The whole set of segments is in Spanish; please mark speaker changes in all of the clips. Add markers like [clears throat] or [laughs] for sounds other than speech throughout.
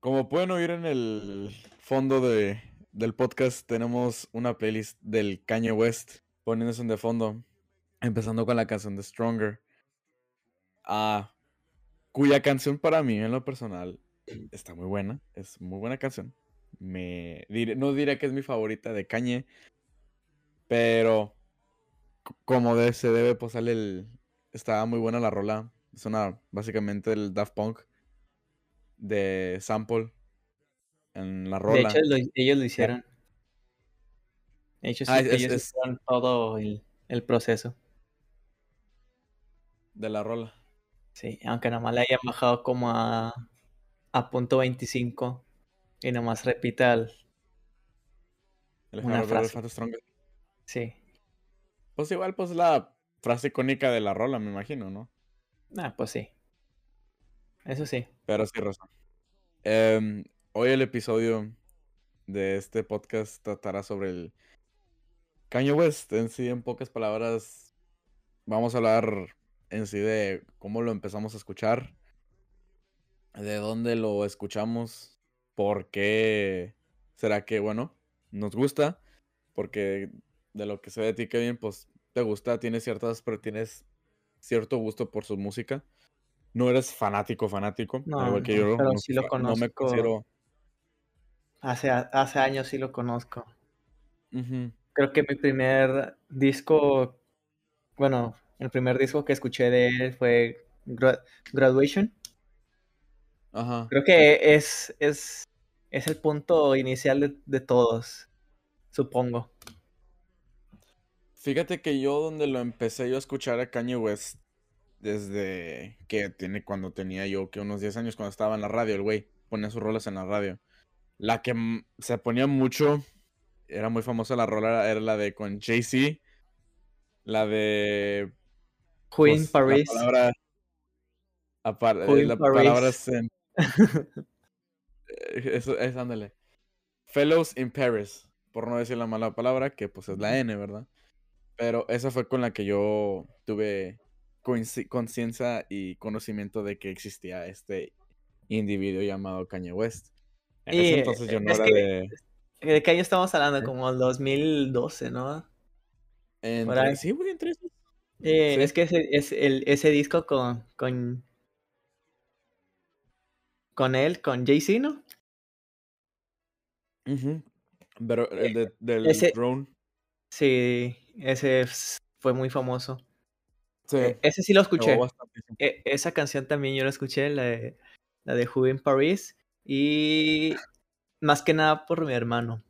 Speaker 1: Como pueden oír en el fondo de, del podcast, tenemos una playlist del Kanye West poniéndose de fondo, empezando con la canción de Stronger, ah, cuya canción para mí, en lo personal, está muy buena, es muy buena canción. Me no diré que es mi favorita de Kanye, pero como de, se debe, pues sale el. Estaba muy buena la rola. Es una, básicamente, el Daft Punk de sample en la rola.
Speaker 2: De hecho, ellos lo hicieron. Ah, ellos hicieron todo el, proceso.
Speaker 1: De la rola.
Speaker 2: Sí, aunque nada más le hayan bajado como a, a punto 25 y nomás repita el,
Speaker 1: una frase.
Speaker 2: Sí.
Speaker 1: Pues igual, pues la frase icónica de la rola, me imagino, ¿no?
Speaker 2: Ah, pues sí. Eso sí.
Speaker 1: Pero sí, razón. Em, hoy el episodio de este podcast tratará sobre el Kanye West. En sí, en pocas palabras, vamos a hablar en sí de cómo lo empezamos a escuchar, de dónde lo escuchamos, por qué será que, bueno, nos gusta, porque de lo que se ve de ti, Kevin, pues te gusta, tienes ciertas, pero tienes cierto gusto por su música no eres fanático, fanático.
Speaker 2: No, que yo. Pero sí lo conozco. No me considero. Hace, hace años sí lo conozco. Creo que mi primer disco, bueno, el primer disco que escuché de él fue Graduation. Ajá. Creo que es, es, es el punto inicial de, de todos, supongo.
Speaker 1: Fíjate que yo donde lo empecé yo a escuchar a Kanye West desde que tiene cuando tenía yo que unos 10 años cuando estaba en la radio, el güey ponía sus rolas en la radio. La que se ponía mucho, era muy famosa la rola, era la de con Jay-Z, la de...
Speaker 2: Queen pues, Paris.
Speaker 1: La palabra, la palabra [laughs] Eso es, ándale. Fellows in Paris, por no decir la mala palabra, que pues es la N, ¿verdad? Pero esa fue con la que yo tuve conciencia y conocimiento de que existía este individuo llamado Kanye West. entonces yo no era de...
Speaker 2: ¿De qué año estamos hablando? Como el 2012, ¿no?
Speaker 1: Entre... Sí, güey, entre
Speaker 2: eh, Es que ese, es el, ese disco con, con, con él, con Jay-Z, ¿no?
Speaker 1: Pero el de, del drone.
Speaker 2: Sí, ese fue muy famoso. E, ese sí lo escuché. E, esa canción también yo la escuché, la de, la de Who in Paris. Y más que nada por mi hermano.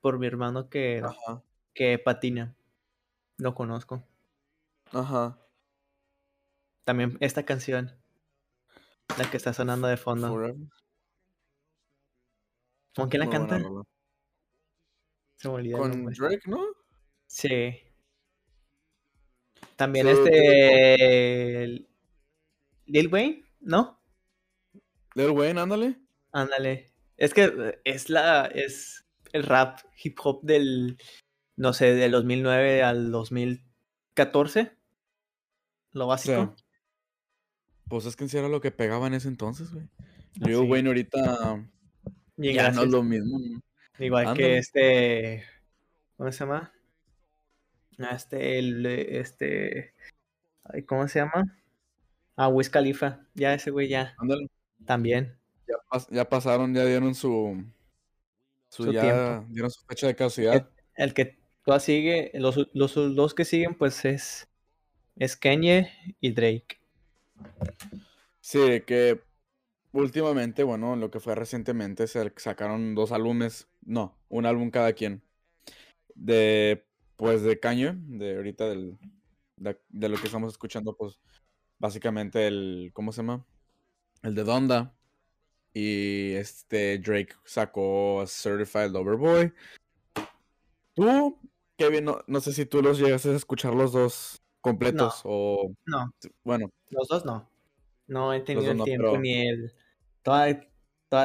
Speaker 2: Por mi hermano que, que patina. Lo conozco.
Speaker 1: Ajá.
Speaker 2: También esta canción. La que está sonando de fondo. ¿Con quién la canta?
Speaker 1: Se me Con Drake, ¿no?
Speaker 2: Sí. También este. Lil Wayne, ¿no?
Speaker 1: Lil Wayne, ándale.
Speaker 2: Ándale. Es que es la. Es el rap hip hop del. No sé, del 2009 al 2014. Lo básico.
Speaker 1: Pues es que en sí era lo que pegaba en ese entonces, güey. Lil Wayne ahorita. ya no es lo mismo.
Speaker 2: Igual que este. ¿Cómo se llama? Este, el, este, ¿cómo se llama? Ah, Wiz Khalifa, ya ese güey ya.
Speaker 1: Ándale.
Speaker 2: También.
Speaker 1: Ya, pasaron, ya dieron su, su, ya dieron su fecha de caducidad.
Speaker 2: El, que todavía sigue, los, los dos que siguen, pues es, es Kanye y Drake.
Speaker 1: Sí, que últimamente, bueno, lo que fue recientemente, se sacaron dos álbumes, no, un álbum cada quien. De pues de Caño, de ahorita del, de, lo que estamos escuchando, pues básicamente el, ¿cómo se llama? El de Donda. Y este Drake sacó Certified Lover Boy. Tú, Kevin, no, no sé si tú los llegas a escuchar los dos completos o...
Speaker 2: No.
Speaker 1: Bueno.
Speaker 2: Los dos no. No he tenido el tiempo ni el... Todavía,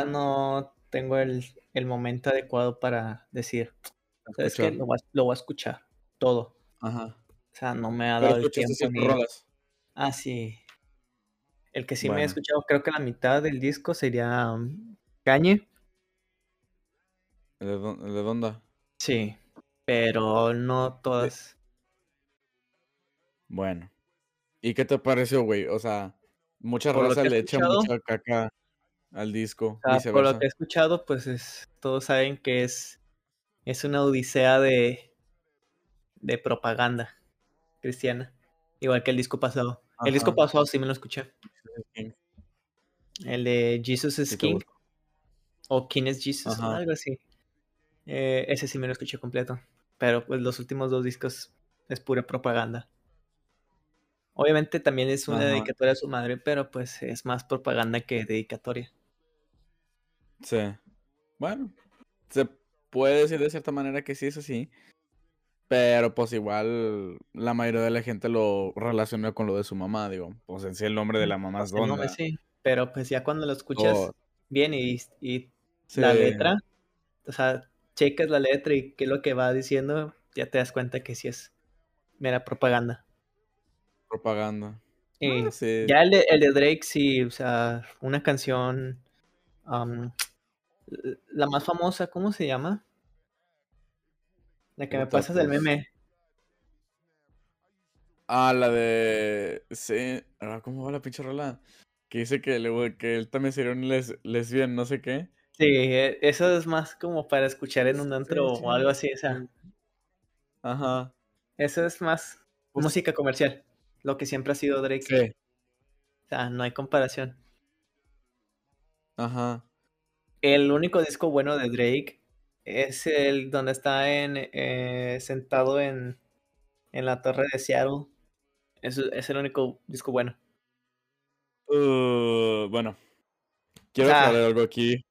Speaker 2: no tengo el, el momento adecuado para decir, es que lo, voy a escuchar todo.
Speaker 1: Ajá.
Speaker 2: O sea, no me ha dado el tiempo ni. Ah, sí. El que sí me he escuchado, creo que la mitad del disco sería um, Cañe.
Speaker 1: ¿El de, dónde?
Speaker 2: Sí, pero no todas.
Speaker 1: Bueno. ¿Y qué te pareció, güey? O sea, mucha raza le echa mucha caca al disco.
Speaker 2: por lo que he escuchado, pues es, todos saben que es, es una odisea de, de propaganda cristiana. Igual que el disco pasado. El disco pasado sí me lo escuché. El de Jesus is King. O King is Jesus, algo así. Eh, ese sí me lo escuché completo. Pero pues los últimos dos discos es pura propaganda. Obviamente también es una dedicatoria a su madre, pero pues es más propaganda que dedicatoria.
Speaker 1: Sí. Bueno, se puede decir de cierta manera que sí es así. Pero pues igual la mayoría de la gente lo relaciona con lo de su mamá, digo. Pues en sí el nombre de la mamá es Donda.
Speaker 2: sí, pero pues ya cuando lo escuchas bien y, y la letra, o sea, checas la letra y qué es lo que va diciendo, ya te das cuenta que sí es mera propaganda.
Speaker 1: Propaganda.
Speaker 2: Y ah, Ya el de, el de Drake, sí, o sea, una canción la más famosa, ¿cómo se llama? La que me pasas del meme.
Speaker 1: Ah, la de. Sí. Ah, ¿Cómo va la pinche rola? Que dice que, que él también sería un les, lesbian, no sé qué.
Speaker 2: Sí, e, eso es más como para escuchar en un antro o algo así, o sea.
Speaker 1: Ajá.
Speaker 2: Eso es más pues música comercial. Lo que siempre ha sido Drake. Sí. O sea, no hay comparación.
Speaker 1: Ajá.
Speaker 2: El único disco bueno de Drake es el donde está en, eh, sentado en, en la torre de Seattle. Es, es el único disco bueno.
Speaker 1: Uh, bueno, quiero aclarar algo aquí.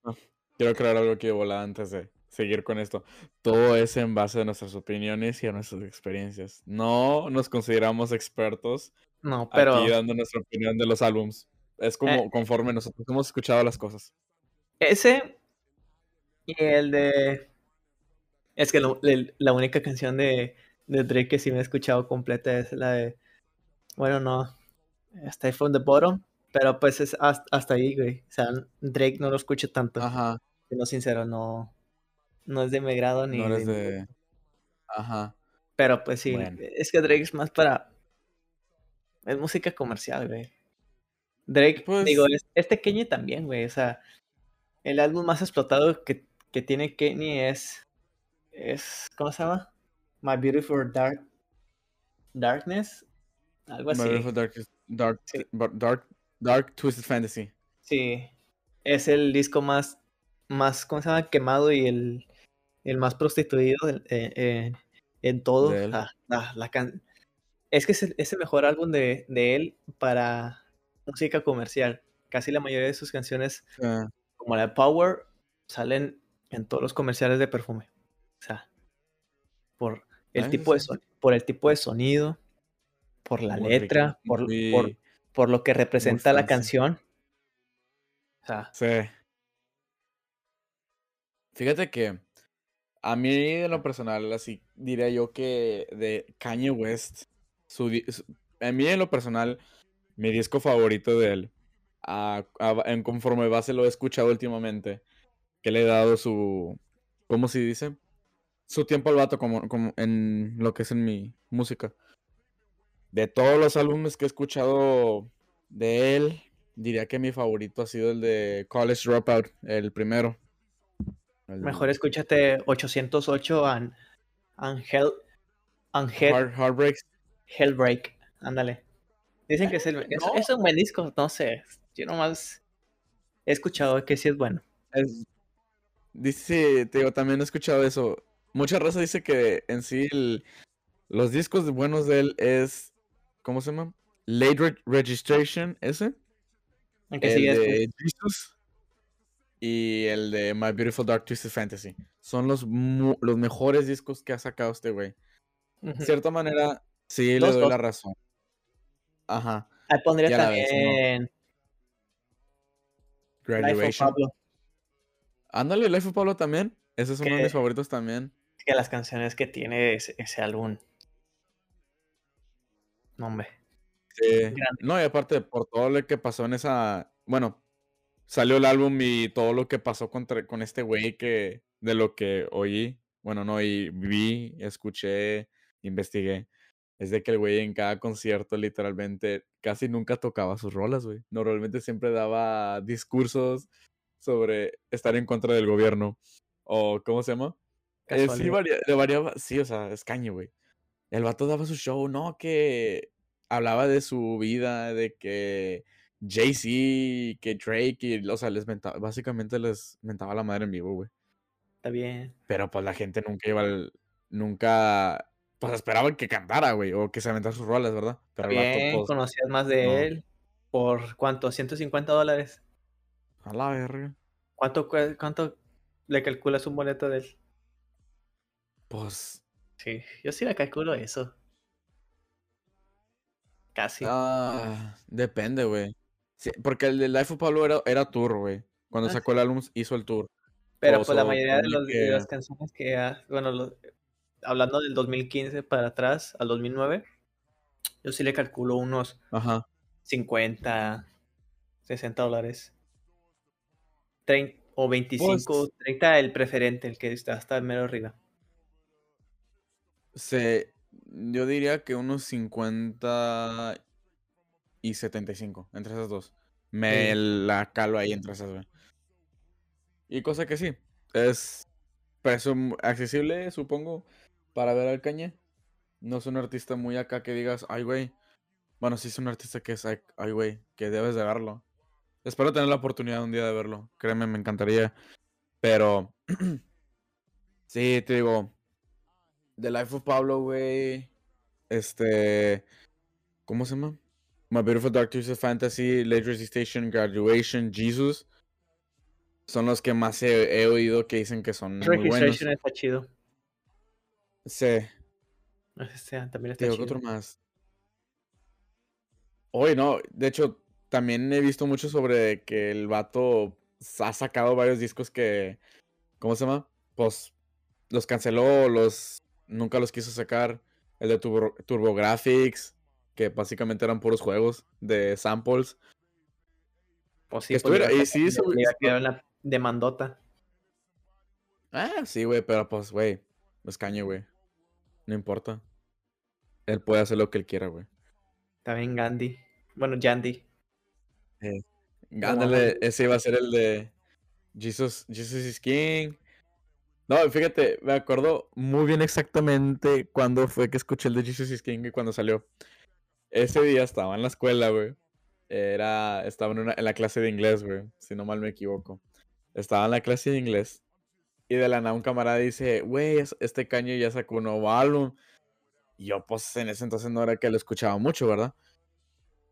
Speaker 1: Quiero aclarar algo aquí de volada antes de seguir con esto. Todo es en base a nuestras opiniones y a nuestras experiencias. No nos consideramos expertos.
Speaker 2: No, pero.
Speaker 1: Aquí dando nuestra opinión de los álbums. Es como eh. conforme nosotros hemos escuchado las cosas.
Speaker 2: Ese y el de... Es que la única canción de, de Drake que sí me he escuchado completa es la de... Bueno, no. Stay from the bottom. Pero pues es hasta, ahí, güey. O sea, Drake no lo escucho tanto.
Speaker 1: Ajá.
Speaker 2: Siendo sincero, no... No es de mi grado ni...
Speaker 1: No de... Ajá.
Speaker 2: Pero pues sí, es que Drake es más para... Es música comercial, güey. Drake, pues... digo, es, es pequeño también, güey. O sea, el álbum más explotado que, tiene Kenny es, es. ¿Cómo se llama? My Beautiful Dark. Darkness. Algo así. My
Speaker 1: Beautiful Dark, dark, dark, dark, Twisted Fantasy.
Speaker 2: Sí. Es el disco más. Más, ¿cómo se llama? Quemado y el, el más prostituido eh, eh, en todo. La, la, es que es el, es el, mejor álbum de, de, él para música comercial. Casi la mayoría de sus canciones ah como la de Power, salen en todos los comerciales de perfume. O sea, por el, ah, tipo, de por el tipo de sonido, por la letra, por, por, lo que representa la canción. O sea.
Speaker 1: Sí. Fíjate que a mí, de lo personal, así diría yo que de Kanye West, su, a mí, en lo personal, mi disco favorito de él en conforme base lo he escuchado últimamente, que le he dado su, ¿cómo se dice? Su tiempo al vato como, como en lo que es en mi música. De todos los álbumes que he escuchado de él, diría que mi favorito ha sido el de College Dropout, el primero.
Speaker 2: Mejor escúchate 808 and, and Hell...
Speaker 1: Heartbreaks.
Speaker 2: Hellbreak, ándale. Dicen que es, el, es, un buen disco, no sé. Yo nomás he escuchado que sí es bueno.
Speaker 1: dice, te digo, también he escuchado eso. Mucha raza dice que en sí los discos buenos de él es, ¿cómo se llama? Late Registration, ese.
Speaker 2: el de
Speaker 1: Jesus y el de My Beautiful Dark Twisted Fantasy. Son los, los mejores discos que ha sacado este güey. De cierta manera, sí, le doy la razón. Ajá.
Speaker 2: Ahí pondría también
Speaker 1: Graduation. Ándale, Life of Pablo también. Ese es uno de mis favoritos también.
Speaker 2: Que las canciones que tiene ese, álbum. No, hombre.
Speaker 1: No, y aparte, por todo lo que pasó en esa. Bueno, salió el álbum y todo lo que pasó con, con este güey que de lo que oí, bueno, no oí, vi, escuché, investigué, es de que el güey en cada concierto literalmente casi nunca tocaba sus rolas, güey. Normalmente siempre daba discursos sobre estar en contra del gobierno. O, ¿cómo se llama? Eh, sí, variaba, sí, o sea, es caño, güey. El vato daba su show, ¿no? Que hablaba de su vida, de que Jay-Z, que Drake, y, o sea, les mentaba, básicamente les mentaba la madre en vivo, güey.
Speaker 2: Está bien.
Speaker 1: Pero pues la gente nunca iba al, nunca, pues esperaban que cantara, güey, o que se aventara sus rolas, ¿verdad?
Speaker 2: Pero bien, pues, conocías más de él. ¿Por cuánto? ¿150 dólares?
Speaker 1: A la verga.
Speaker 2: ¿Cuánto, ¿Cuánto le calculas un boleto de él?
Speaker 1: Pues.
Speaker 2: Sí, yo sí le calculo eso. Casi.
Speaker 1: Ah, depende, güey. porque el de Life of Pablo era, era tour, güey. Cuando ah, sacó el álbum hizo el tour.
Speaker 2: Pero pues la mayoría de, los, de, las canciones que, bueno, hablando del 2015 para atrás, al 2009, yo sí le calculo unos Ajá. 50, 60 dólares. 30, o 25, 30 pues el preferente, el que está hasta el mero arriba.
Speaker 1: Se, yo diría que unos 50 y 75, entre esas dos. Me la calo ahí entre esas, dos. Y cosa que sí, es precio accesible, supongo, para ver al Cañe. No es un artista muy acá que digas, ay, güey. Bueno, sí es un artista que es, ay, güey, que debes de verlo. Espero tener la oportunidad un día de verlo. Créeme, me encantaría. Pero, [clears throat] sí, te digo, The Life of Pablo, güey. Este, ¿cómo se llama? My Beautiful Dark Twisted Fantasy, Late Station, Graduation, Jesus son los que más he, oído que dicen que son muy buenos.
Speaker 2: está chido.
Speaker 1: Sí.
Speaker 2: Este, también está chido.
Speaker 1: otro más. Hoy no, de hecho, también he visto mucho sobre que el vato ha sacado varios discos que, ¿cómo se llama? Pues los canceló, los nunca los quiso sacar. El de Turbo, TurboGrafx, que básicamente eran puros juegos de samples.
Speaker 2: Pues sí, pues, y sí, eso, demandota.
Speaker 1: Ah, sí, güey, pero pues, güey, es caño, güey. No importa. Él puede hacer lo que él quiera, güey.
Speaker 2: También Gandhi. Bueno, Yandy.
Speaker 1: Eh, ándale, ese iba a ser el de Jesus, Jesus is King. No, fíjate, me acuerdo muy bien exactamente cuándo fue que escuché el de Jesus is King y cuando salió. Ese día estaba en la escuela, güey. Era, estaba en, una, en la clase de inglés, güey, si no mal me equivoco estaba en la clase de inglés y de la nada un camarada dice, güey, este caño ya sacó un nuevo álbum. Y yo, pues en ese entonces no era que lo escuchaba mucho, ¿verdad?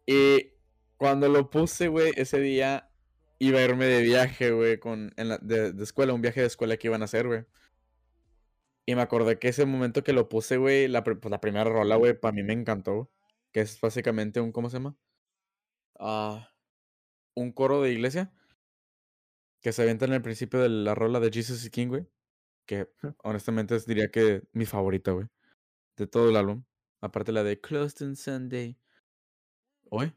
Speaker 1: Y cuando lo puse, güey, ese día iba a irme de viaje, güey, con, de, escuela, un viaje de escuela que iban a hacer, güey. Y me acordé que ese momento que lo puse, güey, la, pues, la primera rola, güey, para mí me encantó. Que es básicamente un, ¿cómo se llama? Ah, un coro de iglesia que se avienta en el principio de la rola de Jesus y King, güey. Que honestamente diría que mi favorita, güey. De todo el álbum. Aparte la de Closed on Sunday. ¿Oye?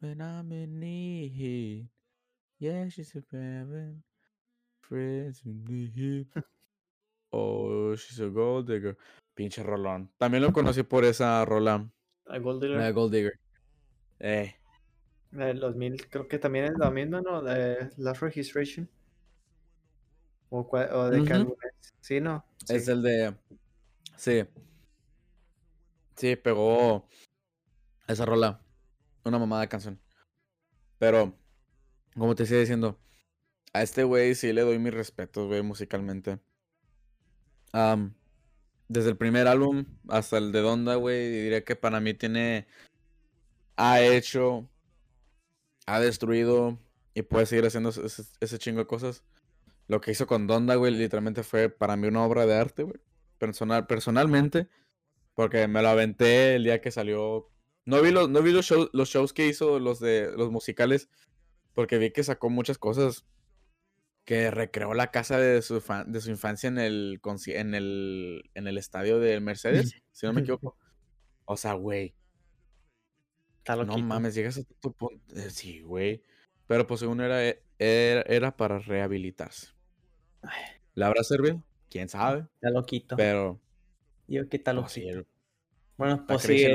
Speaker 1: When I'm in need. Yeah, she's a heaven. Friends in need. [laughs] Oh, she's a gold digger. Pinche rolón. También lo conocí por esa rola.
Speaker 2: A gold digger.
Speaker 1: La gold digger. Eh.
Speaker 2: Del 2000, creo que también es la misma, ¿no? De Last Registration. O, o de uh Sí, ¿no?
Speaker 1: Es el de. Sí. Sí, pegó esa rola. Una mamada de canción. Pero, como te sigue diciendo, a este güey sí le doy mis respetos, güey, musicalmente. desde el primer álbum hasta el de Donda, güey, diría que para mí tiene. Ha hecho ha destruido y puede seguir haciendo ese, chingo de cosas. Lo que hizo con Donda, güey, literalmente fue para mí una obra de arte, güey. Personal, personalmente, porque me lo aventé el día que salió. No vi los, no vi los, shows, los shows que hizo, los de los musicales, porque vi que sacó muchas cosas. Que recreó la casa de su, de su infancia en el, en, el, en el estadio de Mercedes, si no me [laughs] equivoco. O sea, güey, no mames, llegas a tu punto. Eh, sí, güey. Pero pues según era, e, era, para rehabilitarse. ¿Le habrá servido? ¿Quién sabe?
Speaker 2: Está loquito.
Speaker 1: Pero...
Speaker 2: Yo qué tal pues loquito. bueno, pues sí,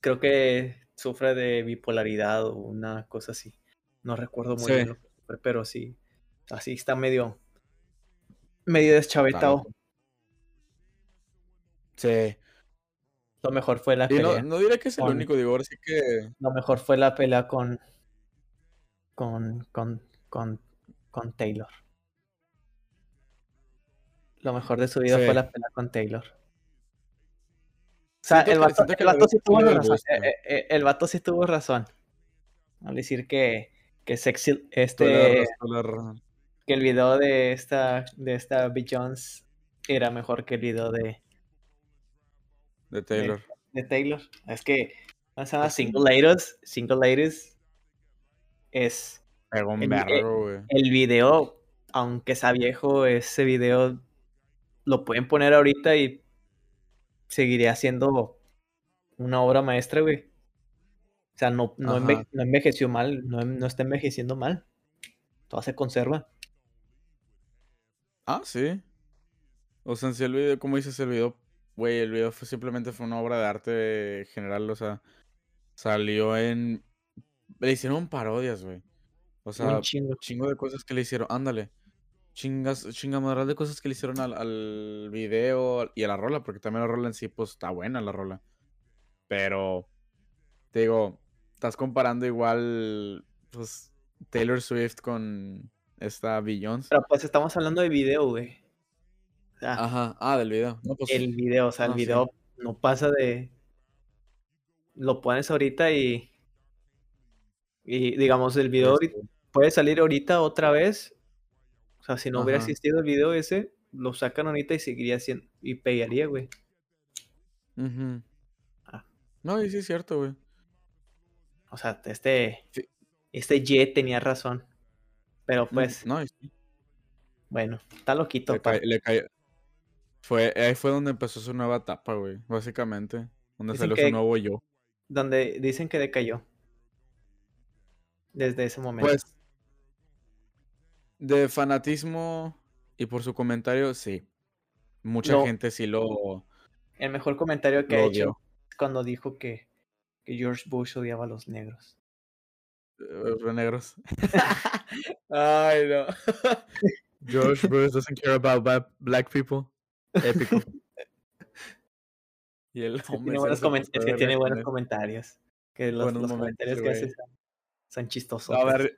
Speaker 2: creo que sufre de bipolaridad o una cosa así. No recuerdo muy bien, pero sí. Así está medio... Medio deschavetado.
Speaker 1: Sí.
Speaker 2: Lo mejor fue la pelea.
Speaker 1: No, no diré que es el único, digo, ahora sí que.
Speaker 2: Lo mejor fue la pelea con. con. con. con, con Taylor. Lo mejor de su vida fue la pelea con Taylor. O sea, el vato, sí tuvo razón. Eh, eh, eh, el vato sí tuvo razón. Al decir que, que sexy, este, que el video de esta, de esta B. Jones era mejor que el video de,
Speaker 1: de Taylor.
Speaker 2: De, Taylor. Es que, ¿cómo se llama? Single Ladies. Single Ladies es.
Speaker 1: El,
Speaker 2: el, video, aunque sea viejo, ese video lo pueden poner ahorita y seguiría siendo una obra maestra, güey. O sea, no, no, envejeció mal, no, no, está envejeciendo mal. Todo se conserva.
Speaker 1: Ah, sí. O sea, si el video, como dices, el video Güey, el video fue, simplemente fue una obra de arte general, o sea, salió en... Le hicieron parodias, güey. O sea, Un chingo. de cosas que le hicieron. Ándale. Chingas, chingamadral de cosas que le hicieron al, al video y a la rola, porque también la rola en sí, pues está buena la rola. Pero, te digo, estás comparando igual, pues, Taylor Swift con esta Beyoncé.
Speaker 2: Pero pues estamos hablando de video, güey.
Speaker 1: Ajá, ah, del video.
Speaker 2: Pues el video, o sea, el video no pasa de. Lo pones ahorita y. Y digamos, el video puede salir ahorita otra vez. O sea, si no hubiera existido el video ese, lo sacan ahorita y seguiría siendo. Y pegaría, güey.
Speaker 1: Ah. No, y sí es cierto, güey.
Speaker 2: O sea, este. Este Y tenía razón. Pero pues.
Speaker 1: No,
Speaker 2: Bueno, está loquito.
Speaker 1: Le, le, fue, ahí fue donde empezó su nueva etapa, güey, básicamente. Donde salió su nuevo yo.
Speaker 2: Donde dicen que decayó. Desde ese momento. Pues.
Speaker 1: De fanatismo y por su comentario, sí. Mucha gente sí lo.
Speaker 2: El mejor comentario que ha hecho es cuando dijo que, que George Bush odiaba a los negros.
Speaker 1: Los eh, negros. [laughs] Ay, no. [laughs] George Bush doesn't care about black people. Épico. [laughs]
Speaker 2: y el tiene buenos es que tiene buenos comentarios. Que los, comentarios que hace son, chistosos.
Speaker 1: A ver,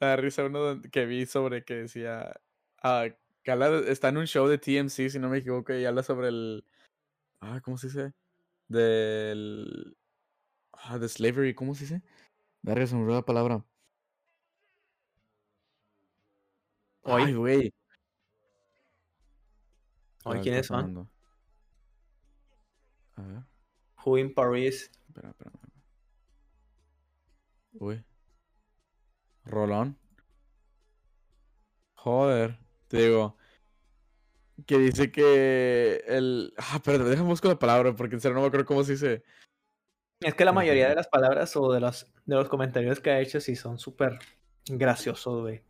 Speaker 1: la risa uno que vi sobre que decía. Ah, que está en un show de TMC, si no me equivoco, y habla sobre el. Ah, ¿cómo se dice? Del. Ah, de slavery, ¿cómo se dice? Verga, se me la palabra. Ay, güey.
Speaker 2: ¿Quiénes son? A ver. Who in Paris? Espera, espera.
Speaker 1: Uy. Rolón. Joder, te digo. Que dice que el. Ah, perdón, déjame buscar la palabra porque en serio no me acuerdo cómo se dice.
Speaker 2: Es que la mayoría de las palabras o de los, de los comentarios que ha hecho sí son súper graciosos, güey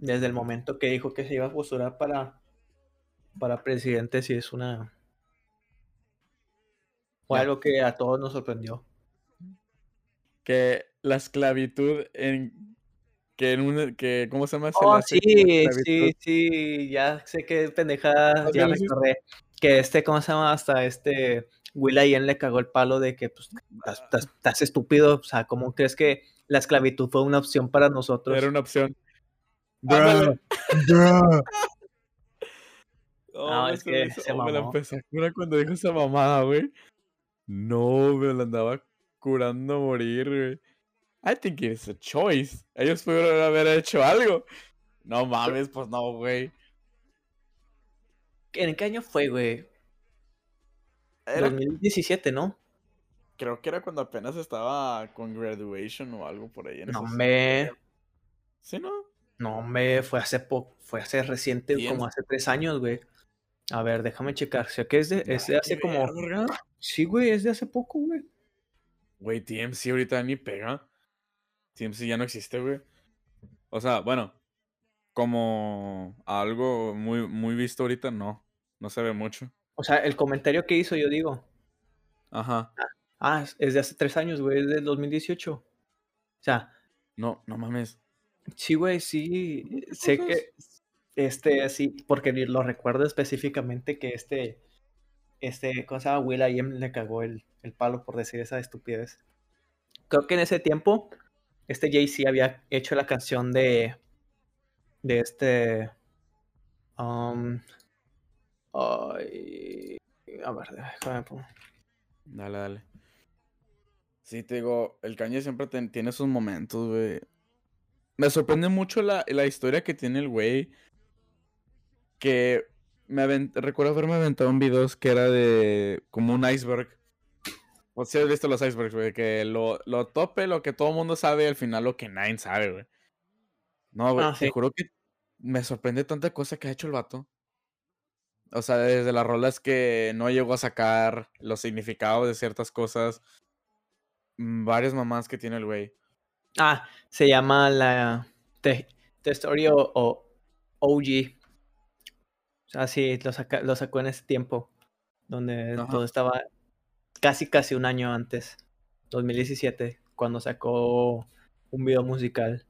Speaker 2: desde el momento que dijo que se iba a postular para, para presidente, sí es una. Fue algo que a todos nos sorprendió.
Speaker 1: Que la esclavitud en. Que en un. Que, ¿Cómo se llama?
Speaker 2: Oh, sí, sí, sí. Ya sé qué pendejada. Ya me acordé. Que este, ¿cómo se llama? Hasta este. Will Allen le cagó el palo de que pues, estás, estúpido. O sea, ¿cómo crees que la esclavitud fue una opción para nosotros?
Speaker 1: Era una opción.
Speaker 2: Bro.
Speaker 1: Bro. no, es que se, me la empecé a curar cuando dijo esa mamada, güey. No, me la andaba curando a morir, güey. I think it's a choice. Ellos pudieron haber hecho algo. No mames, pues no, güey.
Speaker 2: ¿En qué año fue, güey? Era... 2017, ¿no?
Speaker 1: Creo que era cuando apenas estaba con graduation o algo por ahí.
Speaker 2: En no, me...
Speaker 1: ¿Sí, no?
Speaker 2: No, me fue hace poco, fue hace reciente, como hace tres años, güey. A ver, déjame checar. Sé que es de, es de hace como. Sí, güey, es de hace poco, güey.
Speaker 1: Güey, TMC ahorita ni pega. TMC ya no existe, güey. O sea, bueno, como algo muy, muy visto ahorita, no. No se ve mucho.
Speaker 2: O sea, el comentario que hizo, yo digo.
Speaker 1: Ajá.
Speaker 2: Ah, es de hace tres años, güey, es del 2018. O sea.
Speaker 1: No, no mames.
Speaker 2: Sí, güey, sí. Sé que. Este, sí, porque lo recuerdo específicamente que este. Este, ¿cómo se llama? Will I le cagó el, el palo por decir esa estupidez. Creo que en ese tiempo, este Jay-Z había hecho la canción de. De este. Um, ay, a ver, déjame poner.
Speaker 1: Dale, dale. Sí, te digo, el Kanye siempre tiene sus momentos, güey. Me sorprende mucho la, la historia que tiene el güey. Que me recuerdo haberme aventado un video que era de como un iceberg. O sea, has visto los icebergs, güey. Que lo, lo tope lo que todo el mundo sabe y al final lo que nadie sabe, güey. No, güey, ah, te juro que me sorprende tanta cosa que ha hecho el vato. O sea, desde las rolas que no llegó a sacar, los significados de ciertas cosas. Mm, varias mamás que tiene el güey.
Speaker 2: Ah, se llama la The, Story o, OG. O sea, sí, lo, lo sacó en ese tiempo. Donde todo estaba casi, casi un año antes. 2017. Cuando sacó un video musical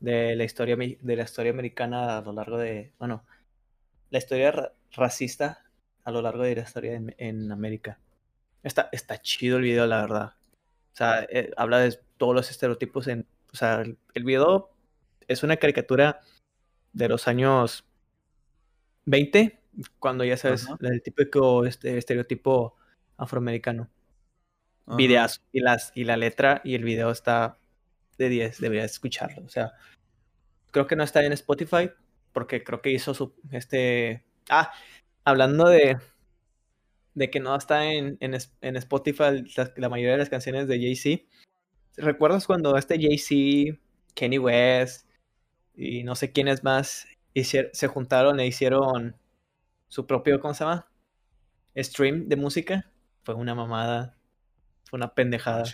Speaker 2: de la historia de la historia americana a lo largo de. Bueno, la historia racista a lo largo de la historia en, América. Está, está chido el video, la verdad. O sea, eh, habla de todos los estereotipos en... O sea, el, video es una caricatura de los años 20, cuando ya sabes, el típico este, estereotipo afroamericano. Videos y, las, y la letra y el video está de 10, deberías escucharlo. O sea, creo que no está en Spotify, porque creo que hizo su, este, ah, hablando de, de que no está en, en, Spotify la, mayoría de las canciones de Jay-Z. ¿Recuerdas cuando este Jay-Z, Kenny West y no sé quiénes más se juntaron e hicieron su propio, ¿cómo se llama? Stream de música? Fue una mamada. Fue una pendejada.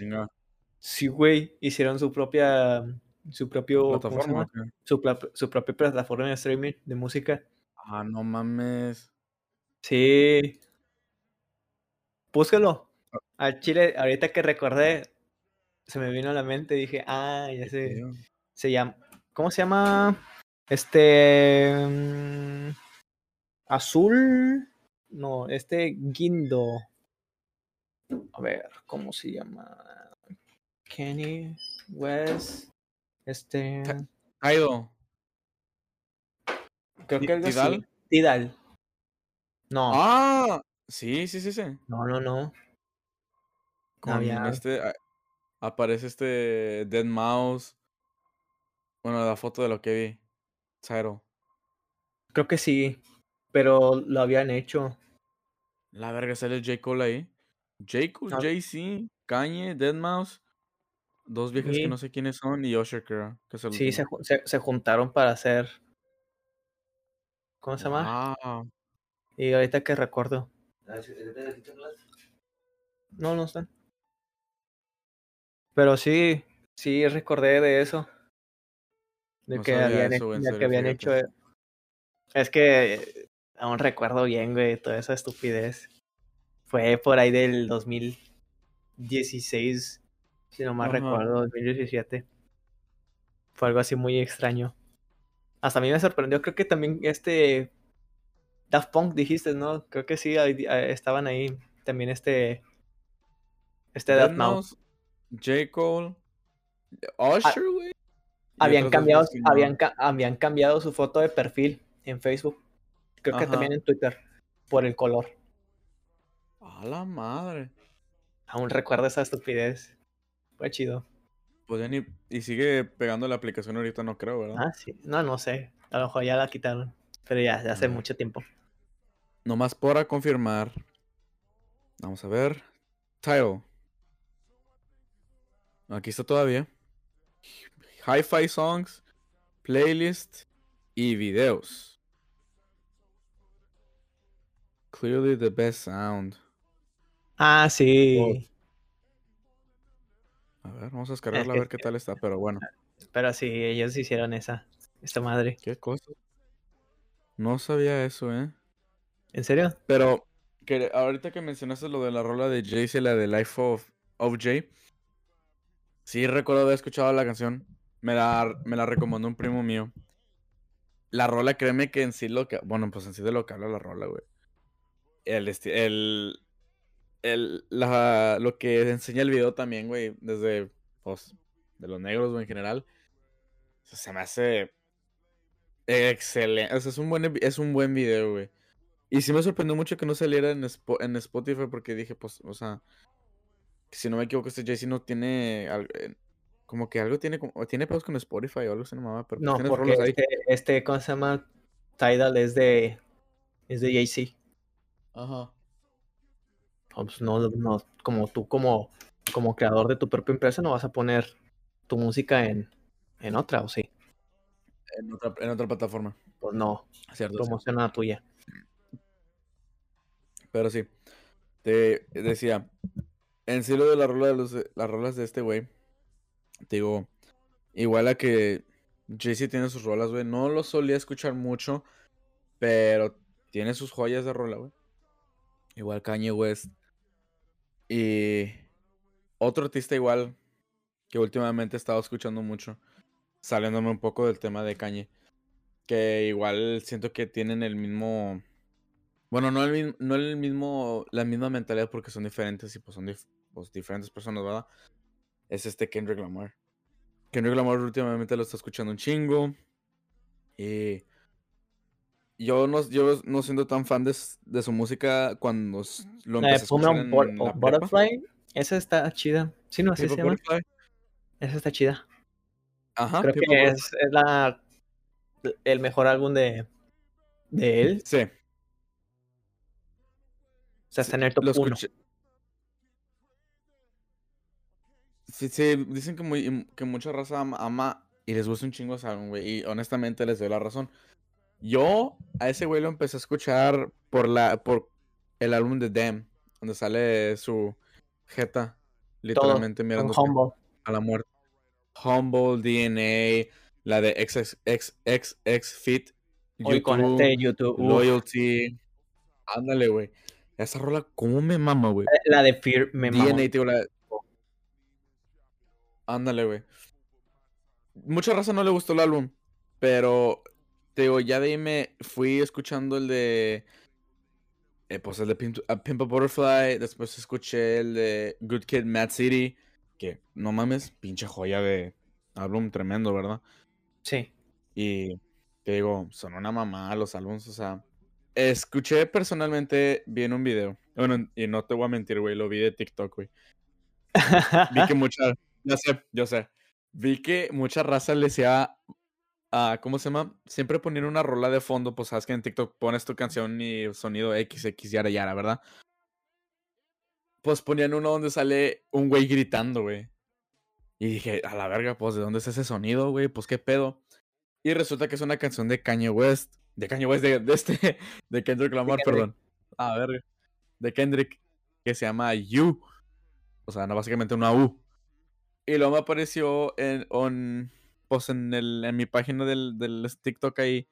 Speaker 2: Sí, güey. Hicieron su propia. Su propio. ¿Plataforma? Su, su propia plataforma de streaming de música.
Speaker 1: Ah, no mames.
Speaker 2: Sí. Búscalo. Ah. Al chile, ahorita que recordé, se me vino a la mente, dije, ah, ya sé. Se llama. ¿Cómo se llama? Este. Mm, azul. No, este Guindo. A ver, ¿cómo se llama? Kenny West. Este.
Speaker 1: Kaido.
Speaker 2: Creo que algo Tidal. Tidal. No.
Speaker 1: Ah, sí, sí, sí, sí.
Speaker 2: No, no, no.
Speaker 1: Con este aparece este Dead Mouse. Bueno, la foto de lo que vi. Cero.
Speaker 2: Creo que sí, pero lo habían hecho.
Speaker 1: La verga, sale J. Cole ahí. J. Cole, ah. Jay-Z, Kanye, Dead Mouse. Dos viejas que no sé quiénes son y Usher, creo. Que
Speaker 2: sí, se, se, juntaron para hacer. ¿Cómo se llama? Y ahorita que recuerdo. No, no están. Pero sí, sí recordé de eso. De que habían, hecho, que habían hecho. Es que aún recuerdo bien, güey, toda esa estupidez. Fue por ahí del 2016, si no mal recuerdo, 2017. Fue algo así muy extraño. Hasta a mí me sorprendió, creo que también este Daft Punk dijiste, ¿no? Creo que sí, estaban ahí también este. Este Dead Mouse.
Speaker 1: J. Cole. Usher, güey.
Speaker 2: Habían cambiado, habían, habían cambiado su foto de perfil en Facebook. Creo que también en Twitter. Por el color.
Speaker 1: A la madre.
Speaker 2: Aún recuerdo esa estupidez. Fue chido.
Speaker 1: Pues y, y sigue pegando la aplicación ahorita, no creo, ¿verdad?
Speaker 2: Ah, sí. No, no sé. A lo mejor ya la quitaron. Pero ya, ya hace mucho tiempo.
Speaker 1: Nomás para confirmar. Vamos a ver. Tile. Aquí está todavía. Hi-Fi Songs, Playlist y videos. Clearly the best sound.
Speaker 2: Ah, sí.
Speaker 1: A ver, vamos a descargarla a ver qué tal está, pero bueno.
Speaker 2: Pero sí, ellos hicieron esa, esta madre.
Speaker 1: ¿Qué cosa? No sabía eso, ¿eh?
Speaker 2: ¿En serio?
Speaker 1: Pero que ahorita que mencionaste lo de la rola de Jay la de Life of, of Jay, sí recuerdo haber escuchado la canción. Me la, me la recomendó un primo mío. La rola, créeme que en sí lo que. Bueno, pues en sí de lo que habla la rola, güey. El, el, el, la, lo que enseña el video también, güey, desde, pues, de los negros, güey, en general, se me hace excelente. O sea, es un buen, es un buen video, güey. Y sí me sorprendió mucho que no saliera en, en Spotify porque dije, pues, o sea, si no me equivoco, este Jay-Z no tiene, eh, como que algo tiene, como, tiene pedos con Spotify o algo se llamaba,
Speaker 2: pero pues no, porque este, este, ¿cómo se llama? Tidal es de, es de Jay-Z. Ajá. Pues no, no, como tú como, como creador de tu propia empresa no vas a poner tu música en, en otra, ¿o sí?
Speaker 1: En otra, en otra plataforma.
Speaker 2: Pues no, Cierto, promociona la tuya.
Speaker 1: Pero sí, te decía, en sí lo de las rolas de este güey, te digo, igual a que Jay-Z tiene sus rolas, güey, no lo solía escuchar mucho, pero tiene sus joyas de rola, güey. Igual Kanye West. Y otro artista igual que últimamente he estado escuchando mucho, saliéndome un poco del tema de Kanye, que igual siento que tienen el mismo, bueno, no el, no el mismo, la misma mentalidad porque son diferentes y pues son pues, diferentes personas, ¿verdad? Es este Kendrick Lamar. Kendrick Lamar últimamente lo está escuchando un chingo. Y yo no, yo no siendo tan fan de, su música cuando lo empecé a escuchar en
Speaker 2: Butterfly, esa está chida. Sí, no, así se llama. Esa está chida. Ajá. Creo que es, es, la el mejor álbum de, de él.
Speaker 1: Sí. O
Speaker 2: sea, está en el top lo
Speaker 1: Sí, sí, dicen que, muy, que mucha raza ama, y les gusta un chingo ese álbum, güey. Y honestamente les doy la razón. Yo a ese güey lo empecé a escuchar por la por el álbum de Dem, donde sale su jeta, literalmente mirando a la muerte. Humble, DNA, la de XXX Fit,
Speaker 2: YouTube, con este YouTube.
Speaker 1: Loyalty. Ándale, güey. Esa rola, ¿cómo me mama, güey?
Speaker 2: La de Fear me
Speaker 1: mama. DNA, tío, la... Ándale, güey. Mucha raza no le gustó el álbum, pero te digo, ya de ahí me fui escuchando el de. Eh, pues el de Pimp, a Butterfly. Después escuché el de Good Kid, Mad City. Que no mames, pinche joya de álbum tremendo, ¿verdad?
Speaker 2: Sí.
Speaker 1: Y te digo, son una mamá los álbumes, o sea. Escuché personalmente bien un video. Bueno, y no te voy a mentir, güey, lo vi de TikTok, güey. [laughs] vi que mucha. Yo sé, yo sé. Vi que mucha raza le decía ¿cómo se llama? Siempre poner una rola de fondo, pues sabes que en TikTok pones tu canción y sonido XX, yara, yara, ¿verdad? Pues ponían uno donde sale un güey gritando, güey. Y dije, a la verga, pues, ¿de dónde es ese sonido, güey? Pues, ¿qué pedo? Y resulta que es una canción de Kanye West. De Kanye West, de, este, [laughs] de Kendrick Lamar, perdón. A ver, de Kendrick, que se llama You. O sea, no, básicamente una U. Y luego me apareció en, on, pues en, el, en mi página del, del TikTok ahí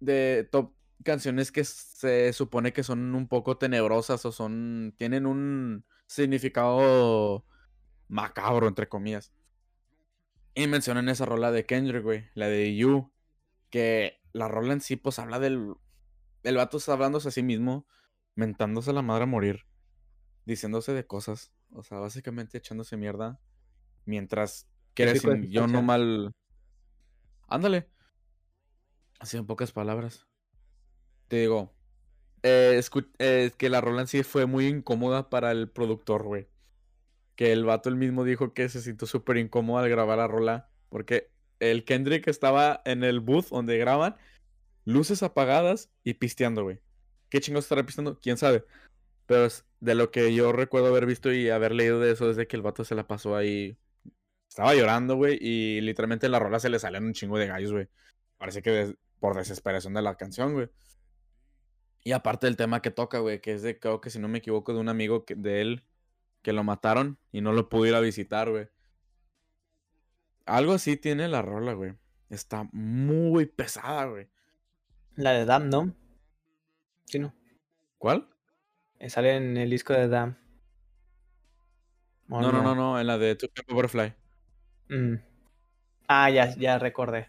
Speaker 1: de top canciones que se supone que son un poco tenebrosas o son tienen un significado macabro entre comillas. Y mencionan esa rola de Kendrick, güey, la de You, que la rola en sí pues habla del el vato está hablándose a sí mismo, mentándose a la madre a morir, diciéndose de cosas, o sea, básicamente echándose mierda mientras que yo no mal. Ándale. Así en pocas palabras. Te digo. Eh, eh, que la rola en sí fue muy incómoda para el productor, güey. Que el vato el mismo dijo que se sintió súper incómodo al grabar la rola. Porque el Kendrick estaba en el booth donde graban. Luces apagadas y pisteando, güey. ¿Qué chingos estará pisteando? ¿Quién sabe? Pero de lo que yo recuerdo haber visto y haber leído de eso, es de que el vato se la pasó ahí estaba llorando, güey, y literalmente en la rola se le salían un chingo de gallos, güey. Parece que por desesperación de la canción, güey. Y aparte del tema que toca, güey, que es de, creo que si no me equivoco, de un amigo de él que lo mataron y no lo pudo ir a visitar, güey. Algo así tiene la rola, güey. Está muy pesada, güey.
Speaker 2: La de Dam, ¿no? Sí, no.
Speaker 1: ¿Cuál?
Speaker 2: Eh, sale en el disco de Dam.
Speaker 1: No, no, no, no, en la de To Butterfly.
Speaker 2: Mm. Ah, ya, ya recordé.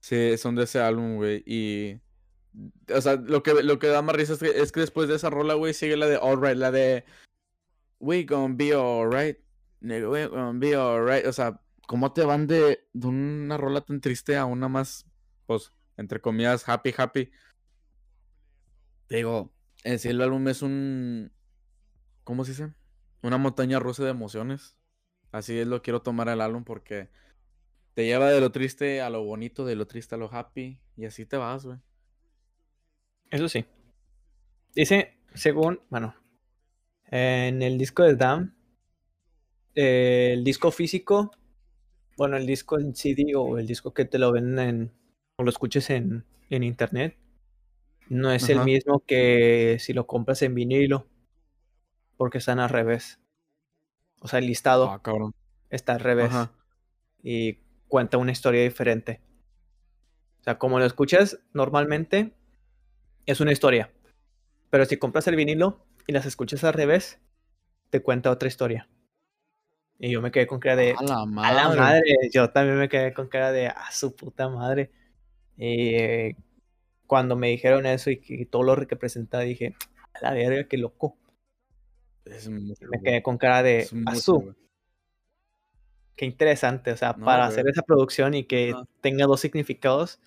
Speaker 1: Sí, son de ese álbum, güey. Y. O sea, lo que, lo que da más risa es que, después de esa rola, güey, sigue la de Alright, la de. We gonna be alright. Nigga, we gonna be alright. O sea, ¿cómo te van de, de una rola tan triste a una más, pues, entre comillas, happy, happy? Te digo, en sí el álbum es un. ¿Cómo se dice? Una montaña rusa de emociones. Así es lo quiero tomar el álbum porque te lleva de lo triste a lo bonito, de lo triste a lo happy. Y así te vas, güey.
Speaker 2: Eso sí. Dice, según, bueno, en el disco de Dam, el disco físico, bueno, el disco en CD o el disco que te lo ven en, o lo escuches en, en internet, no es el mismo que si lo compras en vinilo, porque están al revés. O sea, el listado ah, está al revés. Y cuenta una historia diferente. O sea, como lo escuchas normalmente, es una historia. Pero si compras el vinilo y las escuchas al revés, te cuenta otra historia. Y yo me quedé con cara de. A la madre. Yo también me quedé con cara de. A su puta madre. Y cuando me dijeron eso y, que todo lo que representaba, dije. A la verga, qué loco. Me quedé con cara de. A su qué interesante, o sea, para hacer esa producción y que tenga dos significados.